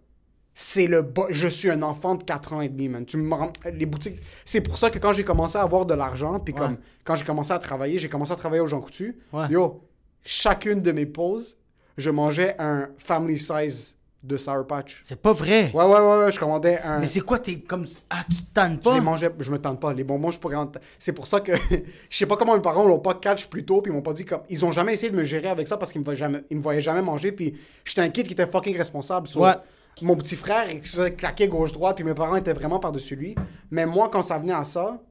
c'est le bo- je suis un enfant de 4 ans et demi man tu me les boutiques c'est pour ça que quand j'ai commencé à avoir de l'argent puis Ouais. comme quand j'ai commencé à travailler j'ai commencé à travailler au Jean Coutu Ouais. yo chacune de mes pauses je mangeais un family size de sour patch C'est pas vrai. ouais ouais ouais, ouais, je commandais un Mais c'est quoi, t'es comme. Ah, tu te tannes je pas? les mangeais, je me tente pas. Les bonbons, je pourrais en... C'est pour ça que (laughs) je sais pas comment mes parents l'ont pas catch plus tôt, puis ils m'ont pas dit comme ils ont jamais essayé de me gérer avec ça parce qu'ils me voyaient jamais, ils me voyaient jamais manger, puis j'étais un kid qui était fucking responsable. So, Ouais. Mon petit frère, il se faisait claquer gauche droite, puis mes parents étaient vraiment par-dessus lui. Mais moi, quand ça venait à ça,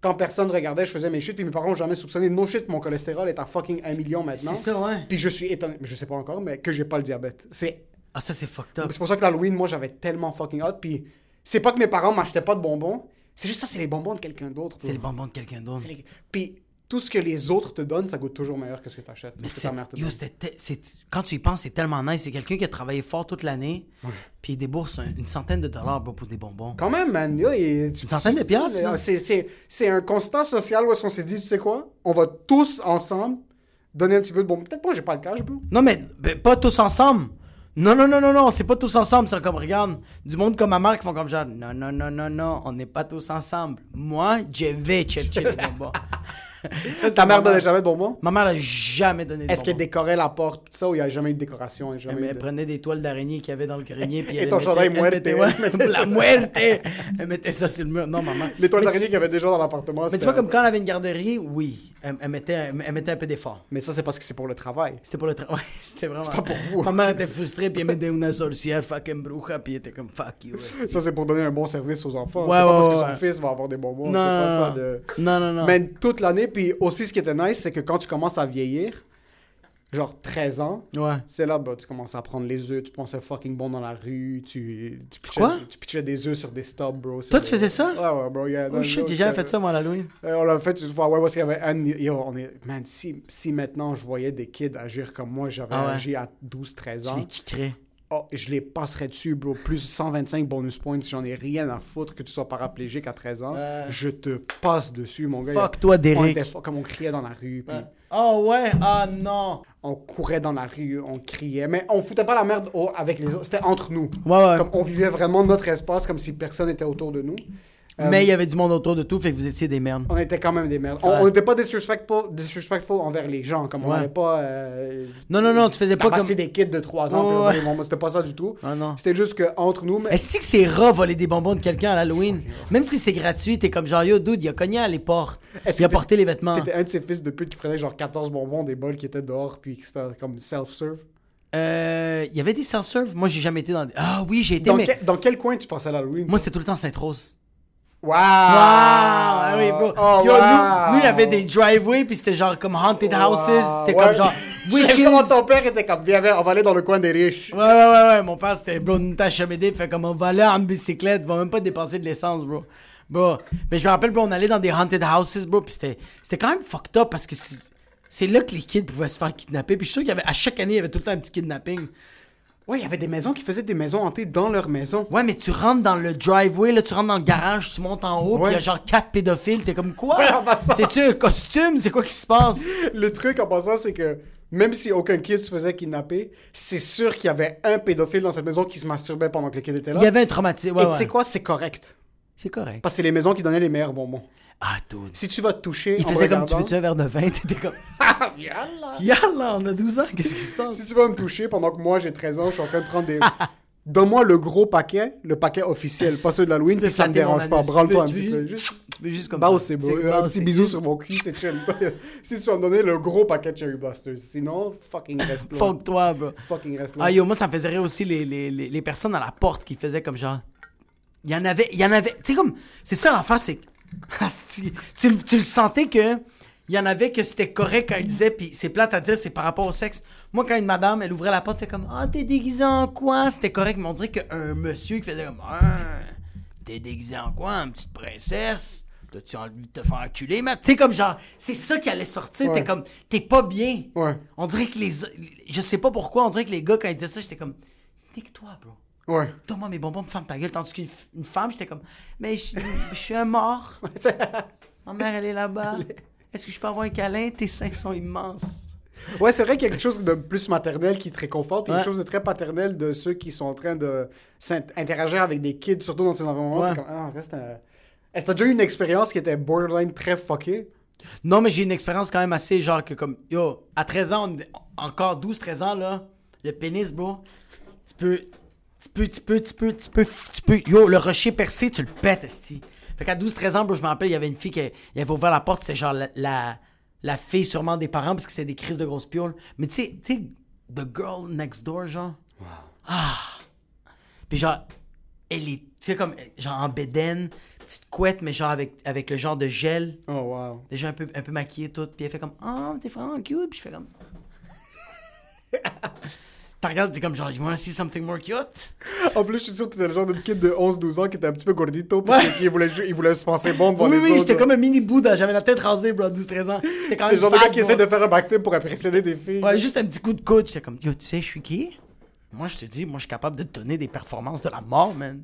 quand personne regardait, je faisais mes shit, puis mes parents ont jamais soupçonné. No shit, mon cholestérol est à fucking 1 million maintenant. C'est ça, ouais. Puis je suis étonné, je sais pas encore, mais que j'ai pas le diabète. C'est Ah, ça, c'est fucked up. c'est pour ça que l'Halloween, moi, j'avais tellement fucking hot. Puis c'est pas que mes parents m'achetaient pas de bonbons. C'est juste ça, c'est les bonbons de quelqu'un d'autre. C'est les bonbons de quelqu'un d'autre. Les- Puis tout ce que les autres te donnent, ça goûte toujours meilleur que ce que tu achètes. Que ta mère te yo, donne. c'était te- c'est- quand tu y penses, c'est tellement nice. C'est quelqu'un qui a travaillé fort toute l'année, puis il débourse un- une centaine de dollars bro, pour des bonbons. Quand même, man. yo, et tu- Une centaine de tu- piastres, là. C'est, un constat social où est-ce qu'on s'est dit, tu sais quoi? On va tous ensemble donner un petit peu de bonbons. Peut-être moi, j'ai pas le cash, bro. Non, mais ben, pas tous ensemble. Non, non, non, non, non, c'est pas tous ensemble. C'est comme, regarde, du monde comme ma mère qui font comme genre, non, non, non, non, non, on n'est pas tous ensemble. Moi, je vais chercher les (laughs) bonbons. Ça, Ta mère donnait jamais de bonbons? Ma mère a jamais donné de Est-ce qu'elle décorait la porte, tout ça, ou il n'y a jamais eu de décoration? jamais Elle, eu elle de- prenait des toiles d'araignée qu'il y avait dans le grenier. Puis Et elle ton mettait- chandail elle muerte, mettait- elle ouais, mettait (laughs) La muerte! Elle mettait ça sur le mur. Non, maman. Les toiles d'araignée qu'il y avait déjà dans l'appartement. Mais tu vois, comme quand elle avait une garderie, oui, elle, elle mettait, elle, mettait un peu d'effort. Mais ça, c'est parce que c'est pour le travail. C'était pour le travail. (laughs) C'était vraiment. C'est pas pour vous. Ma mère était frustrée, puis elle mettait une sorcière, fucking bruja, puis elle était comme fuck you. Ça, c'est pour donner un bon service aux enfants. Ouais, c'est pas ouais, parce que son fils va avoir des bonbons. Non, non, non. Mais toute l'année, puis aussi, ce qui était nice, c'est que quand tu commences à vieillir, genre 13 ans, Ouais. c'est là, bah, tu commences à prendre les œufs, tu pensais fucking bon dans la rue, tu, tu, pitchais, Quoi? tu pitchais des œufs sur des stubs, bro. Toi, tu faisais ça? Ouais, ouais, bro. yeah, Oh shit, j'ai jamais fait ça, moi, à l'Halloween. Euh, on l'a fait une fois, ouais, parce qu'il y avait un. Yo, on est. Man, si, si maintenant je voyais des kids agir comme moi, j'avais Ah ouais. agi à 12-13 Tu ans. les kickerais. Oh, je les passerais dessus, bro? Plus 125 bonus points. J'en ai rien à foutre que tu sois paraplégique à 13 ans. Ouais. Je te passe dessus, mon gars. Fuck toi, On Derek. était comme on criait dans la rue. puis Oh ouais, ah non. On courait dans la rue, on criait. Mais on foutait pas la merde avec les autres. C'était entre nous. Ouais. Comme on vivait vraiment notre espace comme si personne n'était autour de nous. Euh, Mais il y avait du monde autour de tout, fait que vous étiez des merdes. On était quand même des merdes. On n'était pas disrespectful, disrespectful envers les gens. Comme on n'allait pas. euh, Non, non, non, tu faisais pas comme- des kids de 3 ans. C'était pas ça du tout. Ah non. C'était juste que entre nous. Est-ce que c'est rare voler des bonbons de quelqu'un à l'Halloween? Même si c'est gratuit, t'es comme genre, yo, dude, il a cogné à les portes. Il a porté les vêtements. T'étais un de ces fils de pute qui prenait genre 14 bonbons, des bols qui étaient dehors, puis c'était comme self-serve? Euh, il y avait des self-serve? Moi, j'ai jamais été dans des... Ah oui, j'ai été, Dans, mais... quel- dans quel coin tu passais à l'Halloween? Moi, c'était tout le temps Sainte-Rose. Waouh! Wow! Ah oui, bro. Oh, Yo, wow! nous, nous, il y avait des driveways, puis c'était genre comme haunted houses. C'était comme genre (laughs) witches. comment ton père était comme, viens, on va aller dans le coin des riches. Ouais, ouais, ouais, ouais. Mon père, c'était, bro, une tâche à m'aider. Fait comme on va aller en bicyclette, va même pas dépenser de l'essence, bro. Bro. Mais je me rappelle, bro, on allait dans des haunted houses, bro, puis c'était, c'était quand même fucked up parce que c'est, c'est là que les kids pouvaient se faire kidnapper. Puis je suis sûr qu'il y avait, à chaque année, il y avait tout le temps un petit kidnapping. Ouais, il y avait des maisons qui faisaient des maisons hantées dans leur maison. Ouais, mais tu rentres dans le driveway, là, tu rentres dans le garage, tu montes en haut, puis il y a genre quatre pédophiles. T'es comme quoi? Ouais, en passant. C'est-tu un costume? C'est quoi qui se passe? Le truc en passant, c'est que même si aucun kid se faisait kidnapper, c'est sûr qu'il y avait un pédophile dans cette maison qui se masturbait pendant que le kid était là. Il y avait un traumatisme. Ouais, Et tu sais ouais. quoi, c'est correct. C'est correct. Parce que c'est les maisons qui donnaient les meilleurs bonbons. Ah, dude. Si tu vas te toucher. Il faisait me comme tu veux-tu un verre de vin? (laughs) T'étais comme. (laughs) Yallah. Yallah, on a 12 ans, qu'est-ce qui se passe? Si tu vas me toucher pendant que moi j'ai 13 ans, je suis en train de prendre des. (laughs) Donne-moi le gros paquet, le paquet officiel, pas ceux de l'Halloween, puis ça me dérange pas. Branle-toi un petit peu. Juste. Juste comme Bah, c'est beau. Un petit bisou sur mon cul, c'est chill. si tu vas me donner le gros paquet de Cherry Blasters. Sinon, fucking reste là. Fuck toi, bro. Fucking reste là. Ah yo, moi ça me faisait rire aussi les, les, les, les personnes à la porte qui faisaient comme genre. Il y en avait. Il y en avait. Tu sais comme. C'est ça l'enfant, c'est. (laughs) tu, le- tu le sentais que. Il y en avait que c'était correct quand elle disait, puis c'est plate à dire, c'est par rapport au sexe. Moi, quand une madame, elle ouvrait la porte, fait comme Ah, t'es déguisé en quoi C'était correct, mais on dirait qu'un monsieur qui faisait comme Ah, t'es déguisé en quoi? Une petite princesse? T'as-tu envie de te faire enculer, mais Tu sais, comme genre, c'est ça qui allait sortir. Ouais. T'es comme, t'es pas bien. Ouais. On dirait que les. Je sais pas pourquoi, on dirait que les gars, quand ils disaient ça, j'étais comme. Nique-toi, bro. Ouais. Donne-moi mes bonbons, me ferme ta gueule. Tandis qu'une une femme, j'étais comme. Mais je, je suis un mort. (laughs) Ma mère, elle est là-bas. Est-ce que je peux avoir un câlin? Tes seins sont immenses. Ouais, c'est vrai qu'il y a quelque chose de plus maternel qui te réconforte, puis Ouais. quelque chose de très paternel de ceux qui sont en train de s'int- interagir avec des kids, surtout dans ces environnements. Ouais. Comme, ah, reste un- Est-ce que t'as déjà eu une expérience qui était borderline très fuckée? Non, mais j'ai une expérience quand même assez genre que comme yo, à 13 ans, on encore 12 13 ans là, le pénis bro, tu peux tu peux tu peux tu peux tu peux tu peux yo, le rocher percé, tu le pètes esti. Fait qu'à 12 13 ans, bro, je me rappelle, il y avait une fille qui avait ouvert la porte, c'était genre la, la la fille sûrement des parents parce que c'était des crises de grosses pioles. Mais tu sais, tu sais the girl next door genre. Ah. Puis genre elle est tu sais comme genre en bédaine, petite couette mais genre avec avec le genre de gel Oh, wow. déjà un peu, un peu maquillée toute, puis elle fait comme Oh, t'es vraiment cute, puis je fais comme. T'as regardé, t'es comme genre, You wanna see something more cute? En plus, je suis sûr que t'étais le genre de kid de 11-12 ans qui était un petit peu gordito, puis Ouais. qui voulait, il voulait se penser bon devant oui, les oui, autres. j'étais comme un mini Bouddha, j'avais la tête rasée, bro, à 12-13 ans. J'étais quand même. le genre de gars qui essaie de faire un backflip pour impressionner des filles. Ouais, juste un petit coup de coude, j'étais comme Yo, tu sais, je suis qui? Moi, je te dis, moi, je suis capable de te donner des performances de la mort, man.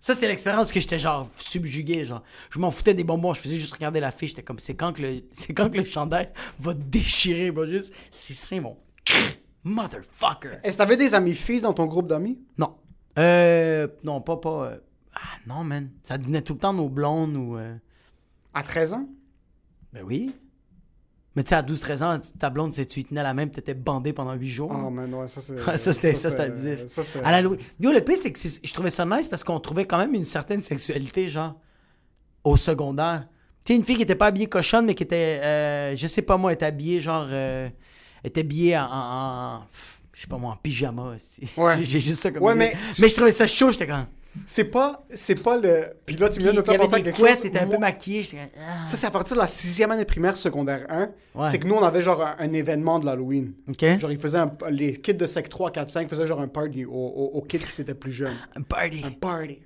Ça, c'est l'expérience que j'étais genre subjugué, genre. Je m'en foutais des bonbons, je faisais juste regarder la fille, j'étais comme, c'est quand que le, (laughs) quand que le chandail va déchirer, bro, juste, c'est mon motherfucker. Est-ce que t'avais des amis filles dans ton groupe d'amis? Non. Euh. Non, pas. pas euh, Ah, non, man. Ça devenait tout le temps nos blondes ou. euh, À 13 ans? Ben oui. Mais tu sais, à 12-13 ans, ta blonde, tu sais, tu y tenais la même, t'étais bandé pendant 8 jours. Oh, man, ouais, ça c'est. (laughs) Ça, c'était ça, c'était abusif. Ça, c'était. À l'Halloween. Yo, le pire, c'est que c'est- je trouvais ça nice parce qu'on trouvait quand même une certaine sexualité, genre, au secondaire. Tu sais, une fille qui était pas habillée cochonne, mais qui était, euh, je sais pas moi, était habillée, genre, euh, était habillée en. je sais pas moi, en pyjama. aussi. Ouais. (laughs) J'ai- juste ça comme Ouais, mais- mais je trouvais ça chaud, j'étais comme. C'est pas, c'est pas le. Puis là, tu Puis, viens de me faire penser à quelque couettes, chose. t'étais un peu comme, ah. Ça, c'est à partir de la sixième année primaire, secondaire 1. Ouais. C'est que nous, on avait genre un, un événement de l'Halloween. Ok. Genre, ils faisaient un- les kids de sec 3, 4, 5 faisaient genre un party aux, aux, aux kids qui s'étaient plus jeunes. Un party. Un party.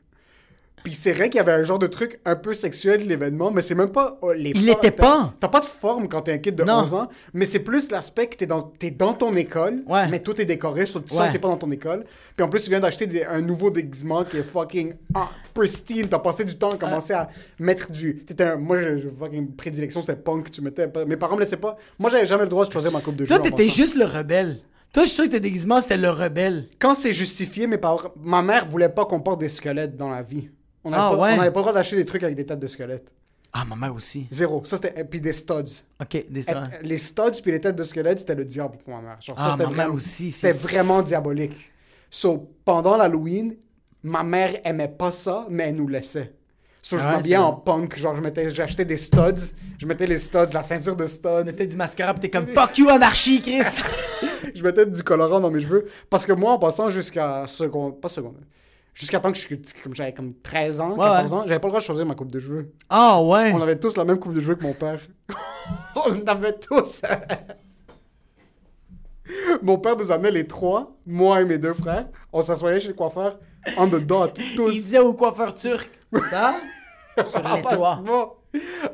Puis c'est vrai qu'il y avait un genre de truc un peu sexuel de l'événement, mais c'est même pas oh, les Il T'as- pas. T'as pas de forme quand t'es un kid de Non. 11 ans, mais c'est plus l'aspect que t'es dans, t'es dans ton école, Ouais. mais tout est décoré, tu sens Ouais. que t'es pas dans ton école. Puis en plus, tu viens d'acheter un nouveau déguisement qui est fucking ah, pristine. T'as passé du temps à commencer à mettre du. Un- moi, j'ai j'ai fucking prédilection, c'était punk. Tu mettais. pas- Mes parents me laissaient pas. Moi, j'avais jamais le droit de choisir ma coupe de Toi, jeu. en t'étais juste le rebelle. Toi, je suis sûr que tes déguisements, c'était le rebelle. Quand c'est justifié, mes parents, ma mère voulait pas qu'on porte des squelettes dans la vie. On n'avait Ah, pas, ouais. pas le droit d'acheter des trucs avec des têtes de squelettes. Ah, ma mère aussi. Zéro. Ça, c'était. Puis des studs. Ok, des Et- Les studs puis les têtes de squelettes, c'était le diable pour ma mère. Genre, ça, Ah, c'était ma mère vraiment, aussi, C'était vraiment diabolique. So, pendant l'Halloween, ma mère aimait pas ça, mais elle nous laissait. So, je ouais, m'habillais en punk. Genre, je mettais, j'achetais des studs. Je mettais les studs, la ceinture de Tu studs. mettais du mascara, t'es comme (laughs) fuck you, anarchie, Chris. je mettais du colorant dans mes cheveux. Parce que moi, en passant jusqu'à seconde, pas seconde, jusqu'à temps que je, comme j'avais comme 13 ans, Ouais, 14 ouais. ans, j'avais pas le droit de choisir ma coupe de cheveux. Ah, ouais. On avait tous la même coupe de cheveux que mon père. (laughs) On avait tous. (laughs) mon père nous amenait les trois, moi et mes deux frères. On s'assoyait chez le coiffeur, on the dot, Il tous. disait au coiffeur turc. Ça? (laughs) Sur les toits.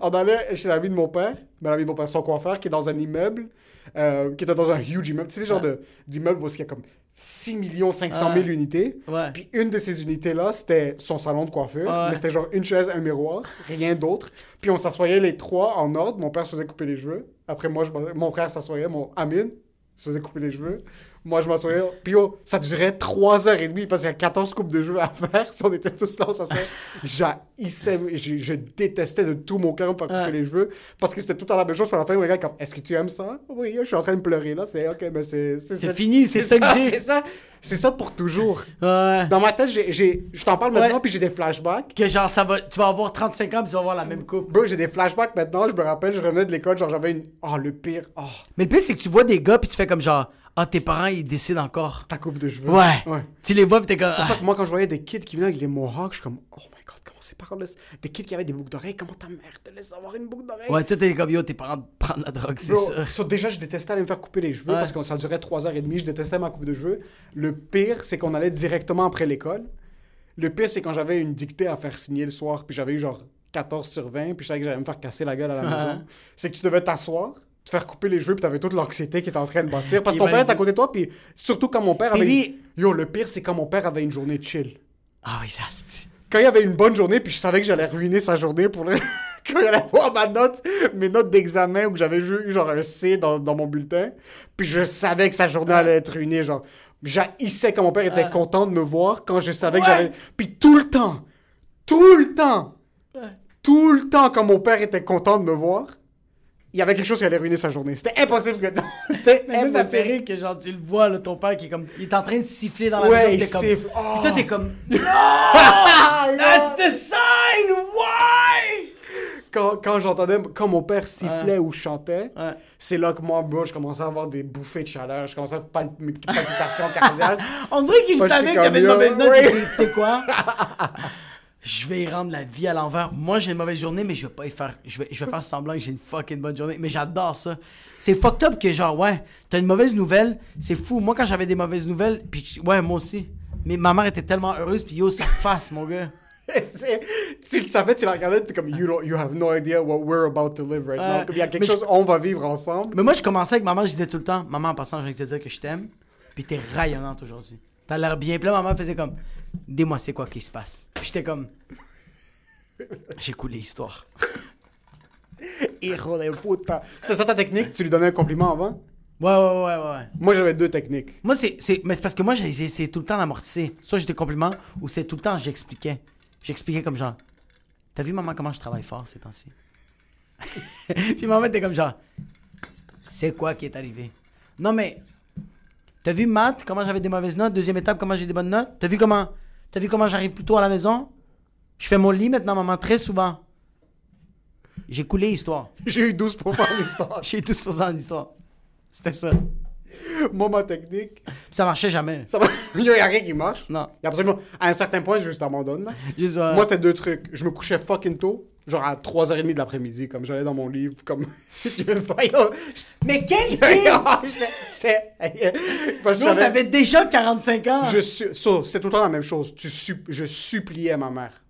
On allait chez l'ami de mon père, mais l'ami de mon père, son coiffeur, qui est dans un immeuble, euh, qui était dans un huge immeuble. Tu sais, le genre de- d'immeuble où il y a comme 6 500 000 Ouais. unités. Ouais. Puis une de ces unités-là, c'était son salon de coiffure. Ouais. Mais c'était genre une chaise, un miroir, rien d'autre. Puis on s'assoyait les trois en ordre. Mon père se faisait couper les cheveux. Après, moi, je mon frère s'assoyait, mon Amine se faisait couper les cheveux. Moi, je m'assoyais. Puis oh, ça durait 3 heures et demie parce qu'il y a 14 coupes de cheveux à faire. Si on était tous là, on. (laughs) J'haïssais, je, je détestais de tout mon cœur faire couper Ouais. les cheveux parce que c'était tout temps la même chose. Puis à la fin, me regarde comme Est-ce que tu aimes ça? Oui, je suis en train de pleurer là. C'est ok, mais c'est. C'est fini, c'est ça que j'ai. C'est ça. C'est ça pour toujours. Ouais. Dans ma tête, j'ai, j'ai- je t'en parle maintenant, Ouais. puis j'ai des flashbacks. Que genre, ça va, tu vas avoir 35 ans, pis tu vas avoir la même coupe. Bro, j'ai des flashbacks maintenant. Je me rappelle, je revenais de l'école, genre j'avais une. Oh, le pire. Oh, Mais le pire, c'est que tu vois des gars, pis tu fais comme genre, ah, tes parents, ils décident encore. ta coupe de cheveux. Ouais. Ouais. Tu les vois, pis t'es comme. C'est pour ça ah. que moi, quand je voyais des kids qui venaient avec les mohawks, je suis comme, oh my god, comment ces parents laissent. Des kids qui avaient des boucles d'oreilles, comment ta mère te laisse avoir une boucle d'oreille? Ouais, toi, t'es comme yo, tes parents prennent la drogue, c'est sûr. so, déjà, je détestais aller me faire couper les cheveux Ouais. parce que ça durait 3h30. Je détestais ma coupe de cheveux. Le pire, c'est qu'on allait directement après l'école. Le pire, c'est quand j'avais une dictée à faire signer le soir, puis j'avais eu genre 14 sur 20, puis je savais que j'allais me faire casser la gueule à la (laughs) maison. C'est que tu devais t'asseoir, te faire couper les cheveux, puis t'avais toute l'anxiété qui était en train de bâtir. Parce que ton va père est à côté de toi, puis surtout quand mon père avait. lui- une- Yo, le pire, c'est quand mon père avait une journée de chill. Ah oui, ça. Quand il avait une bonne journée, puis je savais que j'allais ruiner sa journée pour le. (laughs) quand il allait voir ma note, mes notes d'examen où j'avais eu genre un C dans, dans mon bulletin, puis je savais que sa journée allait être ruinée, genre. J'haïssais quand mon père était content de me voir quand je savais que j'avais. Puis tout le temps, tout le temps, Ouais. tout le temps, quand mon père était content de me voir, il y avait quelque chose qui allait ruiner sa journée. C'était impossible que. (laughs) C'était Mais ça, fait impossible. rire que genre tu le vois, là, ton père qui est comme. Il est en train de siffler dans la Ouais, maison, il comme. siffle. Puis Oh. toi, t'es comme. (laughs) Ah, That's the sign! Why? Quand, quand j'entendais, quand mon père sifflait ou chantait, Ouais. c'est là que moi, moi, je commençais à avoir des bouffées de chaleur. Je commençais à faire palp- palpitations cardiaques. (laughs) On dirait qu'il savait que t'avais une mauvaise note. Tu sais quoi? Je vais y rendre la vie à l'envers. Moi, j'ai une mauvaise journée, mais je vais pas y faire. Je vais, je vais faire semblant que j'ai une fucking bonne journée. Mais j'adore ça. C'est fucked up que, genre, ouais, t'as une mauvaise nouvelle. C'est fou. Moi, quand j'avais des mauvaises nouvelles, puis ouais, moi aussi. Mais ma mère était tellement heureuse, puis yo, ça (laughs) fasse, mon gars. Tu le savais, tu la regardais, tu es comme, you, don't, you have no idea what we're about to live right Ouais. now. Comme il y a quelque chose, on va vivre ensemble. Mais moi, je commençais avec maman, je disais tout le temps, maman, en passant, j'ai envie de te dire que je t'aime, puis t'es rayonnante aujourd'hui. T'as l'air bien. Puis là, maman faisait comme, dis-moi c'est quoi qui se passe? Puis j'étais comme, j'ai coulé l'histoire. Hijo de puta. C'est ça ta technique? Tu lui donnais un compliment avant? Ouais, ouais, ouais, ouais, ouais. Moi, j'avais deux techniques. Moi, c'est, c'est, mais c'est parce que moi, j'ai j'ai essayé tout le temps d'amortisser. Soit j'étais compliment, ou c'est tout le temps j'expliquais. J'expliquais comme genre, t'as vu maman comment je travaille fort ces temps-ci? (laughs) Puis maman était comme genre, c'est quoi qui est arrivé? Non mais, t'as vu maths, comment j'avais des mauvaises notes? Deuxième étape, comment j'ai des bonnes notes? T'as vu comment, t'as vu comment j'arrive plus tôt à la maison? Je fais mon lit maintenant, maman, très souvent. J'ai coulé l'histoire. (laughs) J'ai eu 12% d'histoire. (laughs) J'ai 12% d'histoire. C'était ça. Moi, ma technique, ça marchait jamais. ça. (laughs) Il n'y a rien qui marche. Non. Il y a absolument. À un certain point, je juste abandonne. Juste, euh, Moi, c'était deux trucs. Je me couchais fucking tôt, genre à 3h30 de l'après-midi, comme j'allais dans mon livre, comme. (laughs) Mais quel (laughs) (laughs) Nous, on avait déjà 45 ans. Je su- so, c'était tout le temps la même chose. Tu sup- je suppliais ma mère.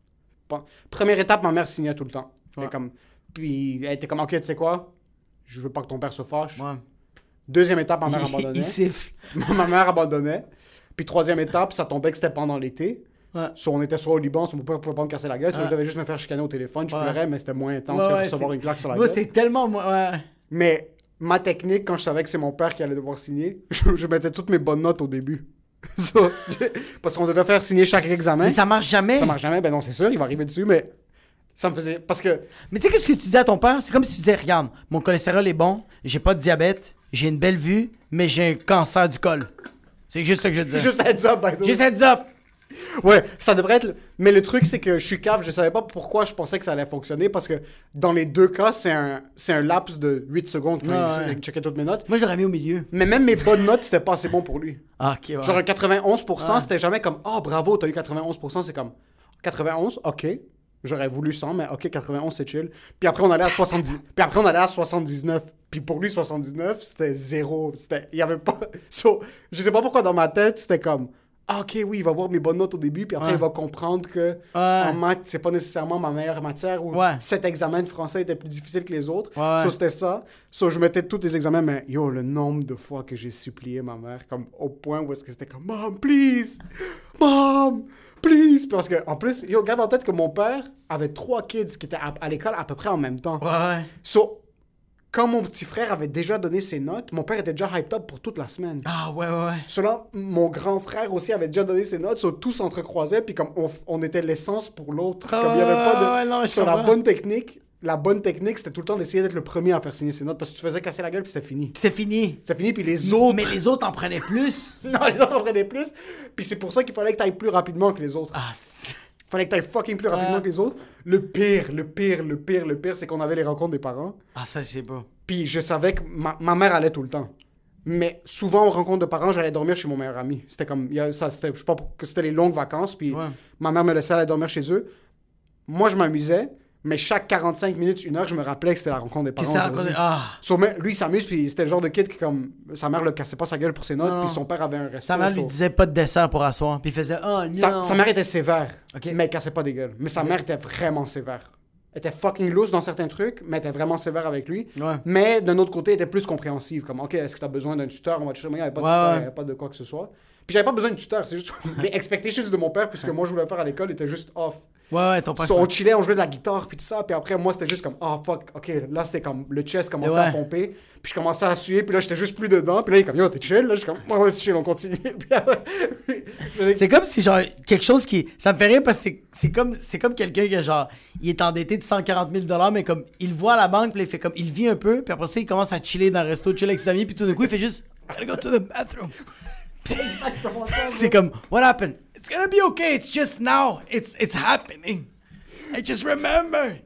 Bon, première étape, ma mère signait tout le temps. Ouais. comme, puis elle était comme, ok, tu sais quoi? Je veux pas que ton père se fâche. Ouais. Deuxième étape, ma mère abandonnait. il siffle. ma mère abandonnait. Puis troisième étape, ça tombait que c'était pendant l'été. Ouais. Soit on était soit au Liban, soit mon père pouvait pas me casser la gueule. Ouais. je devais juste me faire chicaner au téléphone. Je Ouais. pleurais, mais c'était moins intense que recevoir une claque sur la gueule. c'est tellement. Mais ma technique, quand je savais que c'est mon père qui allait devoir signer, (laughs) je, je mettais toutes mes bonnes notes au début. (laughs) So, (laughs) parce qu'on devait faire signer chaque examen. Mais ça marche jamais. Ça marche jamais, ben non, c'est sûr, il va arriver dessus, mais ça me faisait. Parce que. Mais tu sais, qu'est-ce que tu disais à ton père? C'est comme si tu disais Regarde, mon cholestérol est bon, j'ai pas de diabète, j'ai une belle vue, mais j'ai un cancer du col. C'est juste ça que je disais. Juste heads up, by the way. Juste heads up. Ouais, ça devrait être. Mais le truc, c'est que je suis cave, je savais pas pourquoi je pensais que ça allait fonctionner, parce que dans les deux cas, c'est un, c'est un laps de 8 secondes quand Ah, il ouais. checkait toutes mes notes. Moi, je l'aurais mis au milieu. Mais même mes bonnes notes, c'était pas assez bon pour lui. Ah, ok, ouais. Genre un 91%, Ouais. c'était jamais comme Oh bravo, t'as eu 91%, c'est comme 91, ok. J'aurais voulu 100, mais ok, 91 c'est chill. Puis après on allait à 70. (laughs) Puis après on allait à 79. Puis pour lui 79, c'était zéro. C'était, il y avait pas. (laughs) So, je sais pas pourquoi dans ma tête c'était comme ah, ok oui, il va voir mes bonnes notes au début, puis après Ouais. il va comprendre que en Ouais. maths c'est pas nécessairement ma meilleure matière ou Ouais. cet examen de français était plus difficile que les autres. So, c'était ça. So, je mettais tous les examens, mais yo, le nombre de fois que j'ai supplié ma mère, comme au point où est-ce que c'était comme, Mom, please! Mom! Please! Parce que, en plus, yo, garde en tête que mon père avait trois kids qui étaient à, à l'école à peu près en même temps. Ouais. So, quand mon petit frère avait déjà donné ses notes, mon père était déjà hyped up pour toute la semaine. Ah, ouais, ouais, ouais. Cela, mon grand frère aussi avait déjà donné ses notes, so, tout s'entrecroisait, puis comme on, on était l'essence pour l'autre. Ah comme il y avait pas de. ouais, non, je so, la bonne technique, la bonne technique, c'était tout le temps d'essayer d'être le premier à faire signer ses notes, parce que tu faisais casser la gueule, puis c'était fini. C'est fini. C'était fini, puis les autres. Mais les autres en prenaient plus. (laughs) Non, les autres en prenaient plus. Puis c'est pour ça qu'il fallait que tu ailles plus rapidement que les autres. Ah, c'est- fallait que tu ailles fucking plus rapidement Ah. que les autres. Le pire, le pire, le pire, le pire, c'est qu'on avait les rencontres des parents. ah ça, c'est beau. Puis je savais que ma, ma mère allait tout le temps. Mais souvent, aux rencontres de parents, j'allais dormir chez mon meilleur ami. C'était comme. y a- ça, c'était, je sais pas, que c'était les longues vacances. Puis Ouais. ma mère me laissait aller dormir chez eux. Moi, je m'amusais. Mais chaque 45 minutes, une heure, je me rappelais que c'était la rencontre des parents. ça? Ah. So, mais lui, il s'amuse, puis c'était le genre de kid qui, comme, sa mère le cassait pas sa gueule pour ses notes, Non. puis son père avait un resto. Sa mère lui disait pas de dessert pour asseoir. Puis il faisait Oh non. sa, sa mère était sévère, mais elle cassait pas des gueules. Mais sa mère était vraiment sévère. Elle était fucking loose dans certains trucs, mais elle était vraiment sévère avec lui. Ouais. Mais d'un autre côté, elle était plus compréhensive. Comme, OK, est-ce que tu as besoin d'un tuteur? On va te chercher. Il n'y avait pas de Ouais, tuteur, il n'y avait pas de quoi que ce soit. Puis j'avais pas besoin de tuteur, c'est juste (laughs) les expectations de mon père, puisque moi je voulais faire à l'école, étaient juste off. Ouais, ouais, ton père. So, on chillait, on jouait de la guitare, puis tout ça. Puis après, moi, c'était juste comme, oh fuck, ok, là, c'était comme, le chest commençait Ouais. à pomper. Puis je commençais à suer, puis là, j'étais juste plus dedans. Puis là, il est comme, yo, t'es chill? Là, je suis comme, ouais, ouais, chill, on continue. (laughs) C'est comme si, genre, quelque chose qui. Ça me fait rire parce que c'est- comme, c'est comme quelqu'un qui, genre, il est endetté de 140 000 mais comme, il voit à la banque, puis il fait comme, il vit un peu, puis après ça, il commence à chiller dans le resto, chiller avec ses amis, puis tout d'un coup, il fait juste, gotta go to the bathroom. Exactement ça, (laughs) bro. C'est comme, what happened? It's gonna be okay, it's just now, it's, it's happening. I just remember.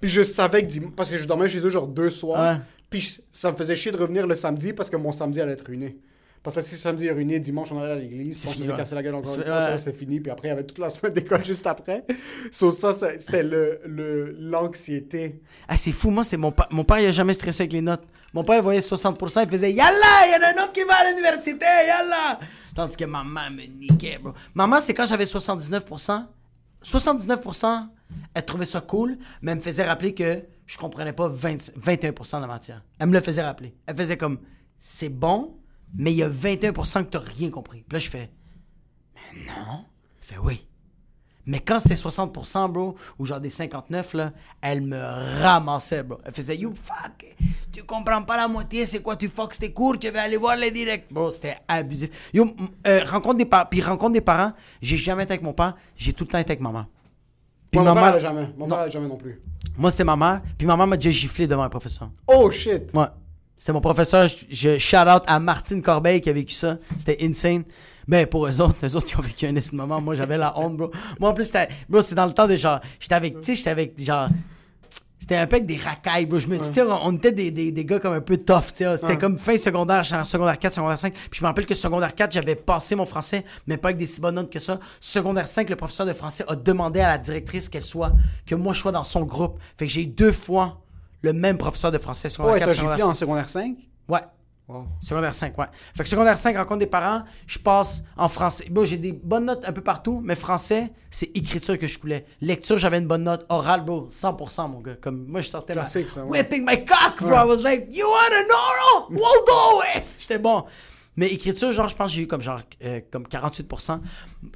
Puis je savais que, dim- parce que je dormais chez eux genre deux soirs. Ouais. Puis ça me faisait chier de revenir le samedi parce que mon samedi allait être ruiné. Parce que si samedi est ruiné, dimanche on allait à l'église, on se fini, faisait casser la gueule encore C'est- une fois, c'était fini. Puis après, il y avait toute la semaine (laughs) d'école juste après. So, ça, ça- c'était le- le- l'anxiété. Ah, c'est fou, moi, c'était mon, pa- mon père, il a jamais stressé avec les notes. Mon père, voyait 60%, il faisait Yalla, il y a un autre qui va à l'université, Yalla! Tandis que maman me niquait, bro. Maman, c'est quand j'avais 79%. 79%, elle trouvait ça cool, mais elle me faisait rappeler que je comprenais pas 20 21% de la matière. Elle me le faisait rappeler. Elle faisait comme c'est bon, mais il y a 21% que t'as rien compris. Là, je fais mais non. Elle fait oui. Mais quand c'était 60%, bro, ou genre des 59, là, elle me ramassait, bro. Elle faisait, you fuck, tu comprends pas la moitié, c'est quoi, tu fuck tes cours, tu vas aller voir les directs. Bro, c'était abusif. Yo, euh, rencontre des parents, puis rencontre des parents, j'ai jamais été avec mon père, j'ai tout le temps été avec maman. Puis mon maman, père jamais. Mon père jamais non plus. moi c'était ma mère, puis maman m'a déjà giflé devant un professeur. Oh shit! Ouais. C'était mon professeur. Je, je shout out à Martine Corbeil qui a vécu ça. C'était insane. Mais pour eux autres, eux autres, ils ont vécu un instant moment. Moi, j'avais la honte, bro. Moi, en plus, c'était, bro, c'est dans le temps de genre, j'étais avec, tu sais, j'étais avec, genre, c'était un peu avec des racailles, bro. Je me, tu sais, on, était des, des, des gars comme un peu tough, tu sais. C'était comme fin secondaire, en secondaire 4, secondaire 5. Puis je me rappelle que secondaire 4, j'avais passé mon français, mais pas avec des si bonnes notes que ça. Secondaire 5, le professeur de français a demandé à la directrice qu'elle soit, que moi je sois dans son groupe. Fait que j'ai eu deux fois le même professeur de français, secondaire Oh, 4, t'as secondaire giflé 5. en secondaire 5? Ouais. Wow. Secondaire 5, ouais. Fait que secondaire 5, rencontre des parents, je passe en français. Bon, j'ai des bonnes notes un peu partout, mais français, c'est écriture que je coulais. Lecture, j'avais une bonne note. Oral, bro, 100%, mon gars. Comme moi, je sortais ma- Classique, ça, ouais. Whipping my cock, bro. I was like, you wanna know? We'll do it! (laughs) J'étais bon. Mais écriture, genre, je pense que j'ai eu comme genre euh, comme 48%.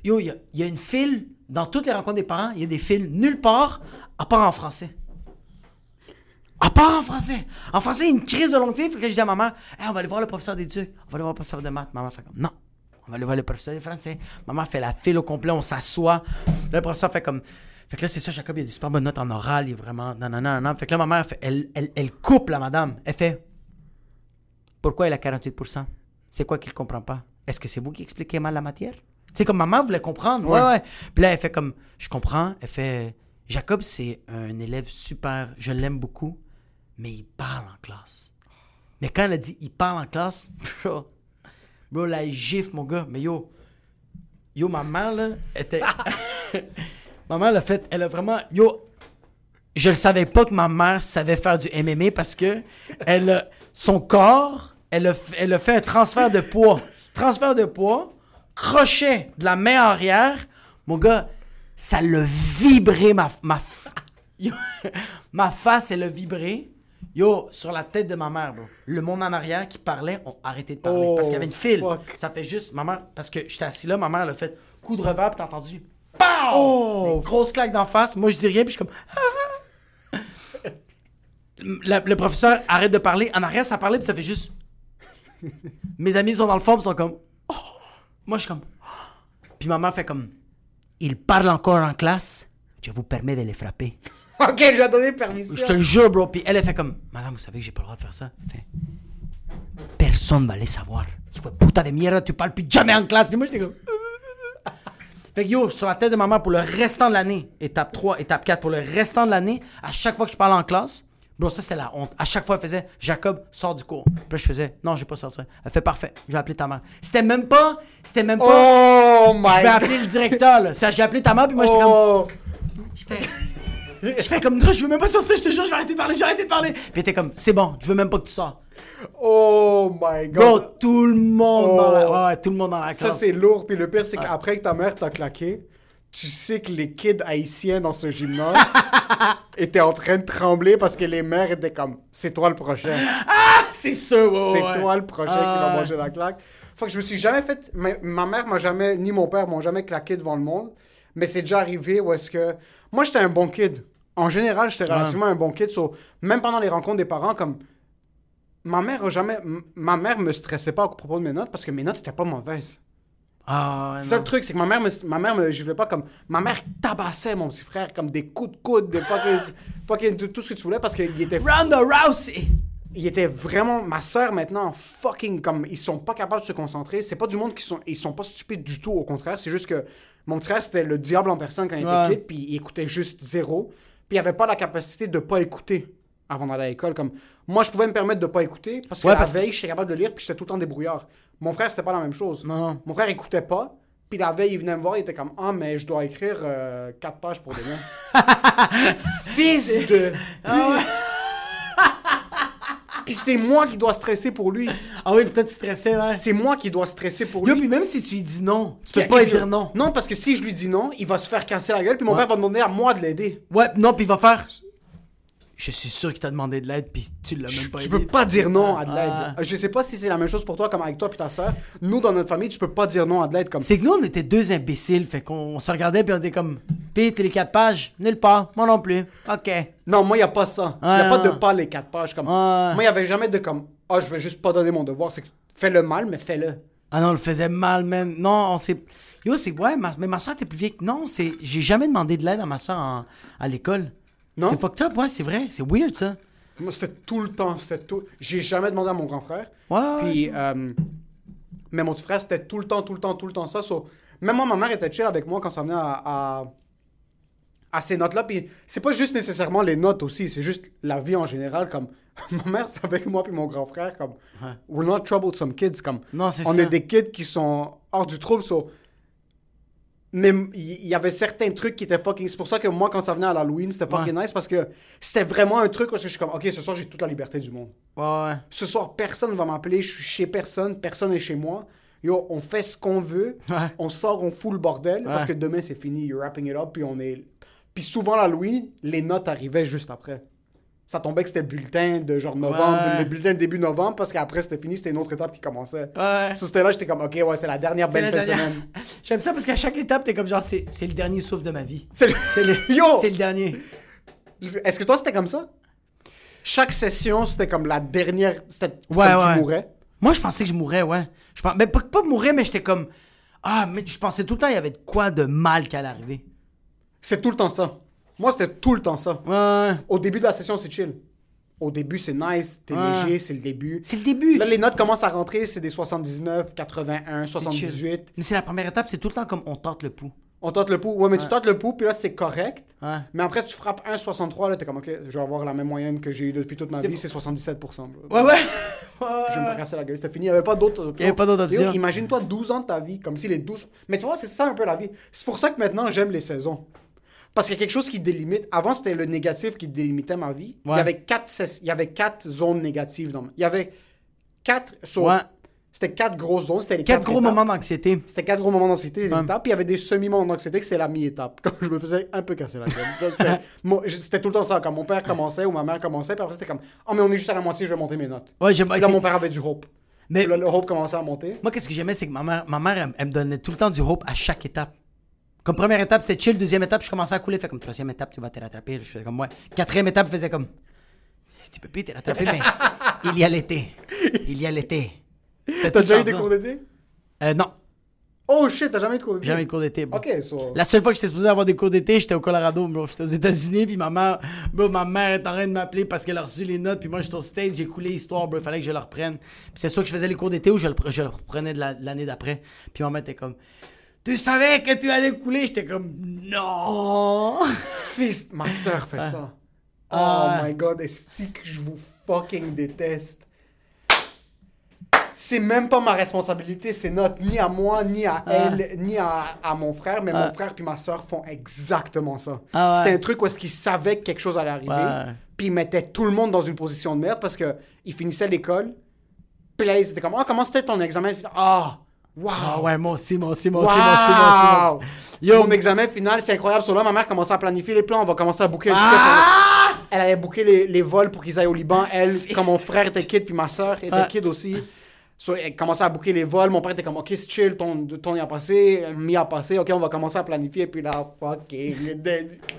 Yo, il y y a une file, dans toutes les rencontres des parents, il y a des files nulle part, à part en français. À part en français. En français, une crise de longue fille. Fait que je dis à maman, Hey, on va aller voir le professeur d'éduc. On va aller voir le professeur de maths. Maman fait comme, non. On va aller voir le professeur de français. Maman fait la file au complet, on s'assoit. Là, le professeur fait comme. Fait que là, c'est ça, Jacob, il a des super bonnes notes en oral. Il est vraiment. Non, non, non, non. Fait que là, ma mère, fait, elle, elle, elle coupe la madame. Elle fait. Pourquoi il a 48%? C'est quoi qu'il comprend pas? Est-ce que c'est vous qui expliquez mal la matière? C'est comme maman voulait comprendre. Ouais, ouais. Puis là, elle fait comme, je comprends. Elle fait, Jacob, c'est un élève super, je l'aime beaucoup, mais il parle en classe. Mais quand elle a dit, il parle en classe, bro, bro, la gifle, mon gars. Mais yo, yo, ma mère, là, était. (laughs) ma mère, elle a fait, elle a vraiment, yo, je ne savais pas que ma mère savait faire du MMA parce que elle son corps, elle a, elle fait un transfert de poids. Transfert de poids, crochet de la main arrière. Mon gars, ça l'a vibré ma, ma, (laughs) ma face, elle a vibré. Yo, sur la tête de ma mère, bro. Le monde en arrière qui parlait ont arrêté de parler. Oh, parce qu'il y avait une file. fuck. Ça fait juste, ma mère, parce que j'étais assis là, ma mère, elle a fait coup de revers, puis t'as entendu. POW! Oh! Des grosses claques d'en face. Moi, je dis rien, puis je suis comme. (laughs) La- le professeur arrête de parler. En arrière, ça parlait, puis ça fait juste. (laughs) Mes amis sont dans le fond, ils sont comme. Oh! Moi, je suis comme. Oh! (gasps) Puis maman fait comme. Il parle encore en classe. Je vous permets de les frapper. (laughs) Ok, je lui ai donné permission. Je te le jure, bro. Puis elle, elle fait comme. Madame, vous savez que j'ai pas le droit de faire ça. Fait. Personne va les savoir. Hijo de puta de mierda, tu parles plus jamais en classe. Puis moi, j'étais comme. (laughs) Fait que yo, je sur la tête de maman pour le restant de l'année. Étape 3, étape 4, pour le restant de l'année, à chaque fois que je parlais en classe, bro, ça c'était la honte. À chaque fois, elle faisait Jacob, sors du cours. Puis là, je faisais Non, j'ai pas sorti. Elle fait Parfait, je vais appeler ta mère. C'était même pas. C'était même pas. Oh je my vais appeler le directeur, là. J'ai appelé ta mère, puis moi, j'étais comme. Oh. Je fais. Je fais comme, non, je veux même pas sortir, je te jure, je vais arrêter de parler, je vais arrêter de parler. Puis était comme, c'est bon, je veux même pas que tu sors. Oh my Bro, god. tout le monde dans la, Oh. ouais, tout le monde dans la Ça, classe. c'est lourd. Puis le pire, c'est qu'après que ta mère t'a claqué, tu sais que les kids haïtiens dans ce gymnase (laughs) étaient en train de trembler parce que les mères étaient comme c'est toi le prochain. Ah, c'est sûr, ouais, c'est ouais. toi le prochain qui va manger la claque. Fait que je me suis jamais fait. Ma, ma mère m'a jamais, ni mon père m'ont jamais claqué devant le monde. Mais c'est déjà arrivé où est-ce que. Moi, j'étais un bon kid. En général, j'étais relativement un bon kid. so, même pendant les rencontres des parents, comme. Ma mère a jamais. Ma mère me stressait pas à propos de mes notes parce que mes notes étaient pas mauvaises. Ah, C'est ça le truc, c'est que ma mère me, ma mère me giflait pas comme. Ma mère tabassait mon petit frère comme des coups de coude, des fucking. (laughs) fucking tout, tout ce que tu voulais parce qu'il était Ronda Rousey! il était vraiment ma soeur maintenant fucking comme ils sont pas capables de se concentrer c'est pas du monde qui sont ils sont pas stupides du tout au contraire c'est juste que mon petit frère c'était le diable en personne quand il Ouais. était kid puis il écoutait juste zéro puis il avait pas la capacité de pas écouter avant d'aller à l'école comme moi je pouvais me permettre de pas écouter parce que Ouais, la parce que- veille j'étais capable de lire puis j'étais tout le temps débrouillard. Mon frère c'était pas la même chose. Non, non. mon frère écoutait pas puis la veille il venait me voir il était comme ah mais je dois écrire euh, quatre pages pour demain. (laughs) Fils de Ah puis c'est moi qui dois stresser pour lui Ah oui, peut-être tu stressais, ouais. c'est moi qui dois stresser pour Yo, lui. puis même si tu lui dis non, tu Puis peux pas lui qu'est-ce dire que- non. Non, parce que si je lui dis non, il va se faire casser la gueule, puis mon Ouais. père va demander à moi de l'aider. Ouais, non, puis il va faire. Je suis sûr qu'il t'a demandé de l'aide, puis tu l'as Je- même pas Tu aidé. peux pas dire non à de l'aide. Ah. Je sais pas si c'est la même chose pour toi, comme avec toi et ta soeur. Nous, dans notre famille, tu peux pas dire non à de l'aide comme C'est que nous, on était deux imbéciles, fait qu'on se regardait, puis on était comme. Pis t'es les quatre pages, nulle part, moi non plus. Ok. Non, moi, il y a pas ça. Il y a Ouais, pas de non. pas les quatre pages. Comme... Ouais. Moi, il y avait jamais de comme, ah, je vais juste pas donner mon devoir. C'est que fais le mal, mais fais-le. Ah non, on le faisait mal, man. Non, on s'est. Yo, c'est. Ouais, ma... mais ma soeur était plus vieille. que- Non, c'est. J'ai jamais demandé de l'aide à ma soeur à l'école. Non? C'est fucked up, ouais, c'est vrai. C'est weird, ça. Moi, c'était tout le temps. C'était tout. J'ai jamais demandé à mon grand frère. Ouais, ouais, Puis, c'est- euh, mais mon petit frère, c'était tout le temps, tout le temps, tout le temps ça. So, même moi, ma mère était chill avec moi quand ça venait à, à, à ces notes-là. Puis, c'est pas juste nécessairement les notes aussi, c'est juste la vie en général. Comme, (laughs) ma mère savait que moi puis mon grand frère, comme, we're not troublesome kids. Comme, Non, c'est on ça. est des kids qui sont hors du trouble. So, mais il y, avait certains trucs qui étaient fucking. C'est pour ça que moi, quand ça venait à l'Halloween, c'était fucking nice parce que c'était vraiment un truc où je suis comme, ok, ce soir, j'ai toute la liberté du monde. Ouais, ouais. Ce soir, personne va m'appeler, je suis chez personne, personne est chez moi. Yo, on fait ce qu'on veut, Ouais. on sort, on fout le bordel, parce que demain c'est fini, you're wrapping it up, puis on est... Puis souvent, l'Halloween, les notes arrivaient juste après. Ça tombait que c'était le bulletin de genre novembre, Ouais. le bulletin de début novembre, parce qu'après c'était fini, c'était une autre étape qui commençait. Ouais. So, c'était là, j'étais comme, ok, ouais, c'est la dernière belle fin de semaine. (laughs) J'aime ça parce qu'à chaque étape, t'es comme genre, c'est c'est le dernier souffle de ma vie. C'est le- le, Yo! c'est le dernier. Est-ce que toi, c'était comme ça? Chaque session, c'était comme la dernière... C'était Ouais, comme ouais. tu mourais? Moi, je pensais que je mourrais, ouais. Je pense, mais pas, pas mourir, mais j'étais comme. Ah, mais je pensais tout le temps il y avait de quoi de mal qui allait arriver. C'est tout le temps ça. Moi, c'était tout le temps ça. Ouais. Au début de la session, c'est chill. Au début, c'est nice, t'es Ouais. léger, c'est le début. C'est le début. Là, les notes commencent à rentrer, c'est des 79, 81, 78. Mais c'est la première étape, c'est tout le temps comme on tente le pouls. On tente le pouls. Ouais, mais tu tentes le pouls, puis là, c'est correct. Ouais. Mais après, tu frappes 1,63, là, t'es comme, OK, je vais avoir la même moyenne que j'ai eu depuis toute ma vie, c'est 77%. bro. (laughs) Ouais, ouais. Je vais me casser la gueule. C'était fini. Il n'y avait pas d'autres options. Il y avait pas d'autres Yo, options. Imagine-toi 12 ans de ta vie, comme si les 12. Mais tu vois, c'est ça un peu la vie. C'est pour ça que maintenant, j'aime les saisons. Parce qu'il y a quelque chose qui délimite. Avant, c'était le négatif qui délimitait ma vie. Il, y avait quatre, ses- il y avait quatre zones négatives. Dans Il y avait quatre. so- Ouais. C'était quatre grosses zones. C'était les Quatre quatre, gros étapes. moments d'anxiété. C'était quatre gros moments d'anxiété, des Ouais. étapes. Puis il y avait des semi-moments d'anxiété que c'est la mi-étape. (laughs) Comme je me faisais un peu casser la gueule. (laughs) C'était tout le temps ça. Quand mon père commençait ou ma mère commençait, puis après, c'était comme Oh, mais on est juste à la moitié, je vais monter mes notes. Ouais, j'ai là, mon père avait du hope. Mais Puis là, le hope commençait à monter. moi, qu'est-ce que j'aimais, c'est que ma mère, ma mère elle, elle me donnait tout le temps du hope à chaque étape. Comme première étape, c'était chill. Deuxième étape, je commençais à couler. Fait comme troisième étape, tu vas te rattraper. Je faisais comme ouais. Quatrième étape, je faisais comme. Tu peux plus te rattraper, mais il y a l'été. Il y a l'été. T'as déjà eu des cours d'été? Euh, non, Oh shit, t'as jamais eu de cours d'été? Jamais eu de cours d'été. Ok, so. La seule fois que j'étais supposé avoir des cours d'été, j'étais au Colorado, bro. J'étais aux États-Unis, puis ma mère, bro, ma mère est en train de m'appeler parce qu'elle a reçu les notes, puis moi j'étais au stage, j'ai coulé l'histoire, bro. Il fallait que je le reprenne. Puis c'est soit que je faisais les cours d'été ou je le, je le reprenais de la- de l'année d'après. Puis ma mère était comme, tu savais que tu allais couler? J'étais comme, non! (laughs) Fils, ma soeur fait ça. Oh Ah. my god, est-ce que je vous fucking déteste? C'est même pas ma responsabilité, c'est notre ni à moi, ni à elle, ni à, à mon frère, mais Ah. mon frère puis ma soeur font exactement ça. Ah ouais. C'était un truc où est-ce qu'ils savaient que quelque chose allait arriver, Ouais. puis ils mettaient tout le monde dans une position de merde parce que ils finissaient l'école, puis là ils étaient comme ah comment c'était ton examen, ah Wow! Ah ouais, moi aussi, moi aussi, moi aussi, moi aussi, moi aussi, moi Wow! aussi. Yo, Mon examen final, c'est incroyable. Sur là, ma mère commençait à planifier les plans. On va commencer à booker ticket. Ah! Elle allait booker les, les vols pour qu'ils aillent au Liban. Elle, comme mon frère était kid, puis ma soeur était Ah. kid aussi. So, elle commençait à booker les vols. Mon père était comme, OK, c'est chill, ton, ton y a passé, mi a passé. OK, on va commencer à planifier. Puis là, fucking,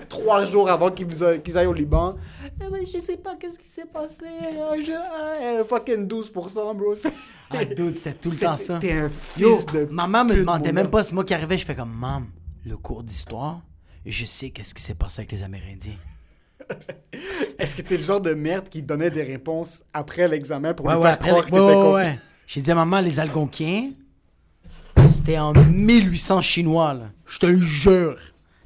trois jours avant qu'ils a- qu'ils aillent au Liban. Eh ben, je sais pas qu'est-ce qui s'est passé. Ah, je- eh, fucking 12%, bro. (laughs) Ah, dude, c'était tout le temps ça. T'es un Yo, fils de. maman me demandait même pas, c'est moi qui arrivais, je fais comme, maman, le cours d'histoire, je sais qu'est-ce qui s'est passé avec les Amérindiens. (laughs) Est-ce que t'es le genre de merde qui donnait des réponses après l'examen pour Ouais, lui ouais, faire croire que t'étais ouais. J'ai dit à maman, les Algonquiens, c'était en 1800 chinois, là. Je te le jure.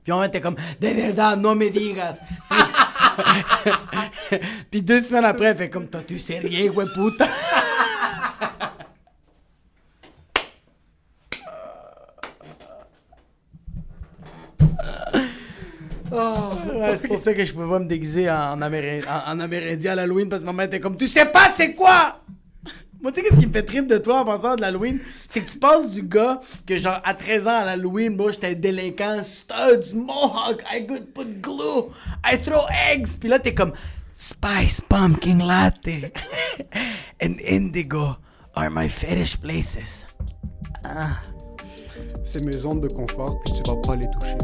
Puis maman était comme, de verdad, no me digas. (laughs) Puis deux semaines après, elle fait comme, toi, tu sais rien, ouais, puta. (laughs) Ouais, c'est pour ça que je pouvais pas me déguiser en, Amérin- en- en Amérindien à l'Halloween parce que maman était comme Tu sais pas c'est quoi? Moi, tu sais, qu'est-ce qui me fait trip de toi en pensant de l'Halloween? C'est que tu passes du gars que, genre, à 13 ans à l'Halloween, moi, j'étais délinquant, studs, mohawk, I could put glue, I throw eggs. Puis là, t'es comme Spice pumpkin latte (laughs) and indigo are my fetish places. C'est mes zones de confort, puis tu vas pas les toucher.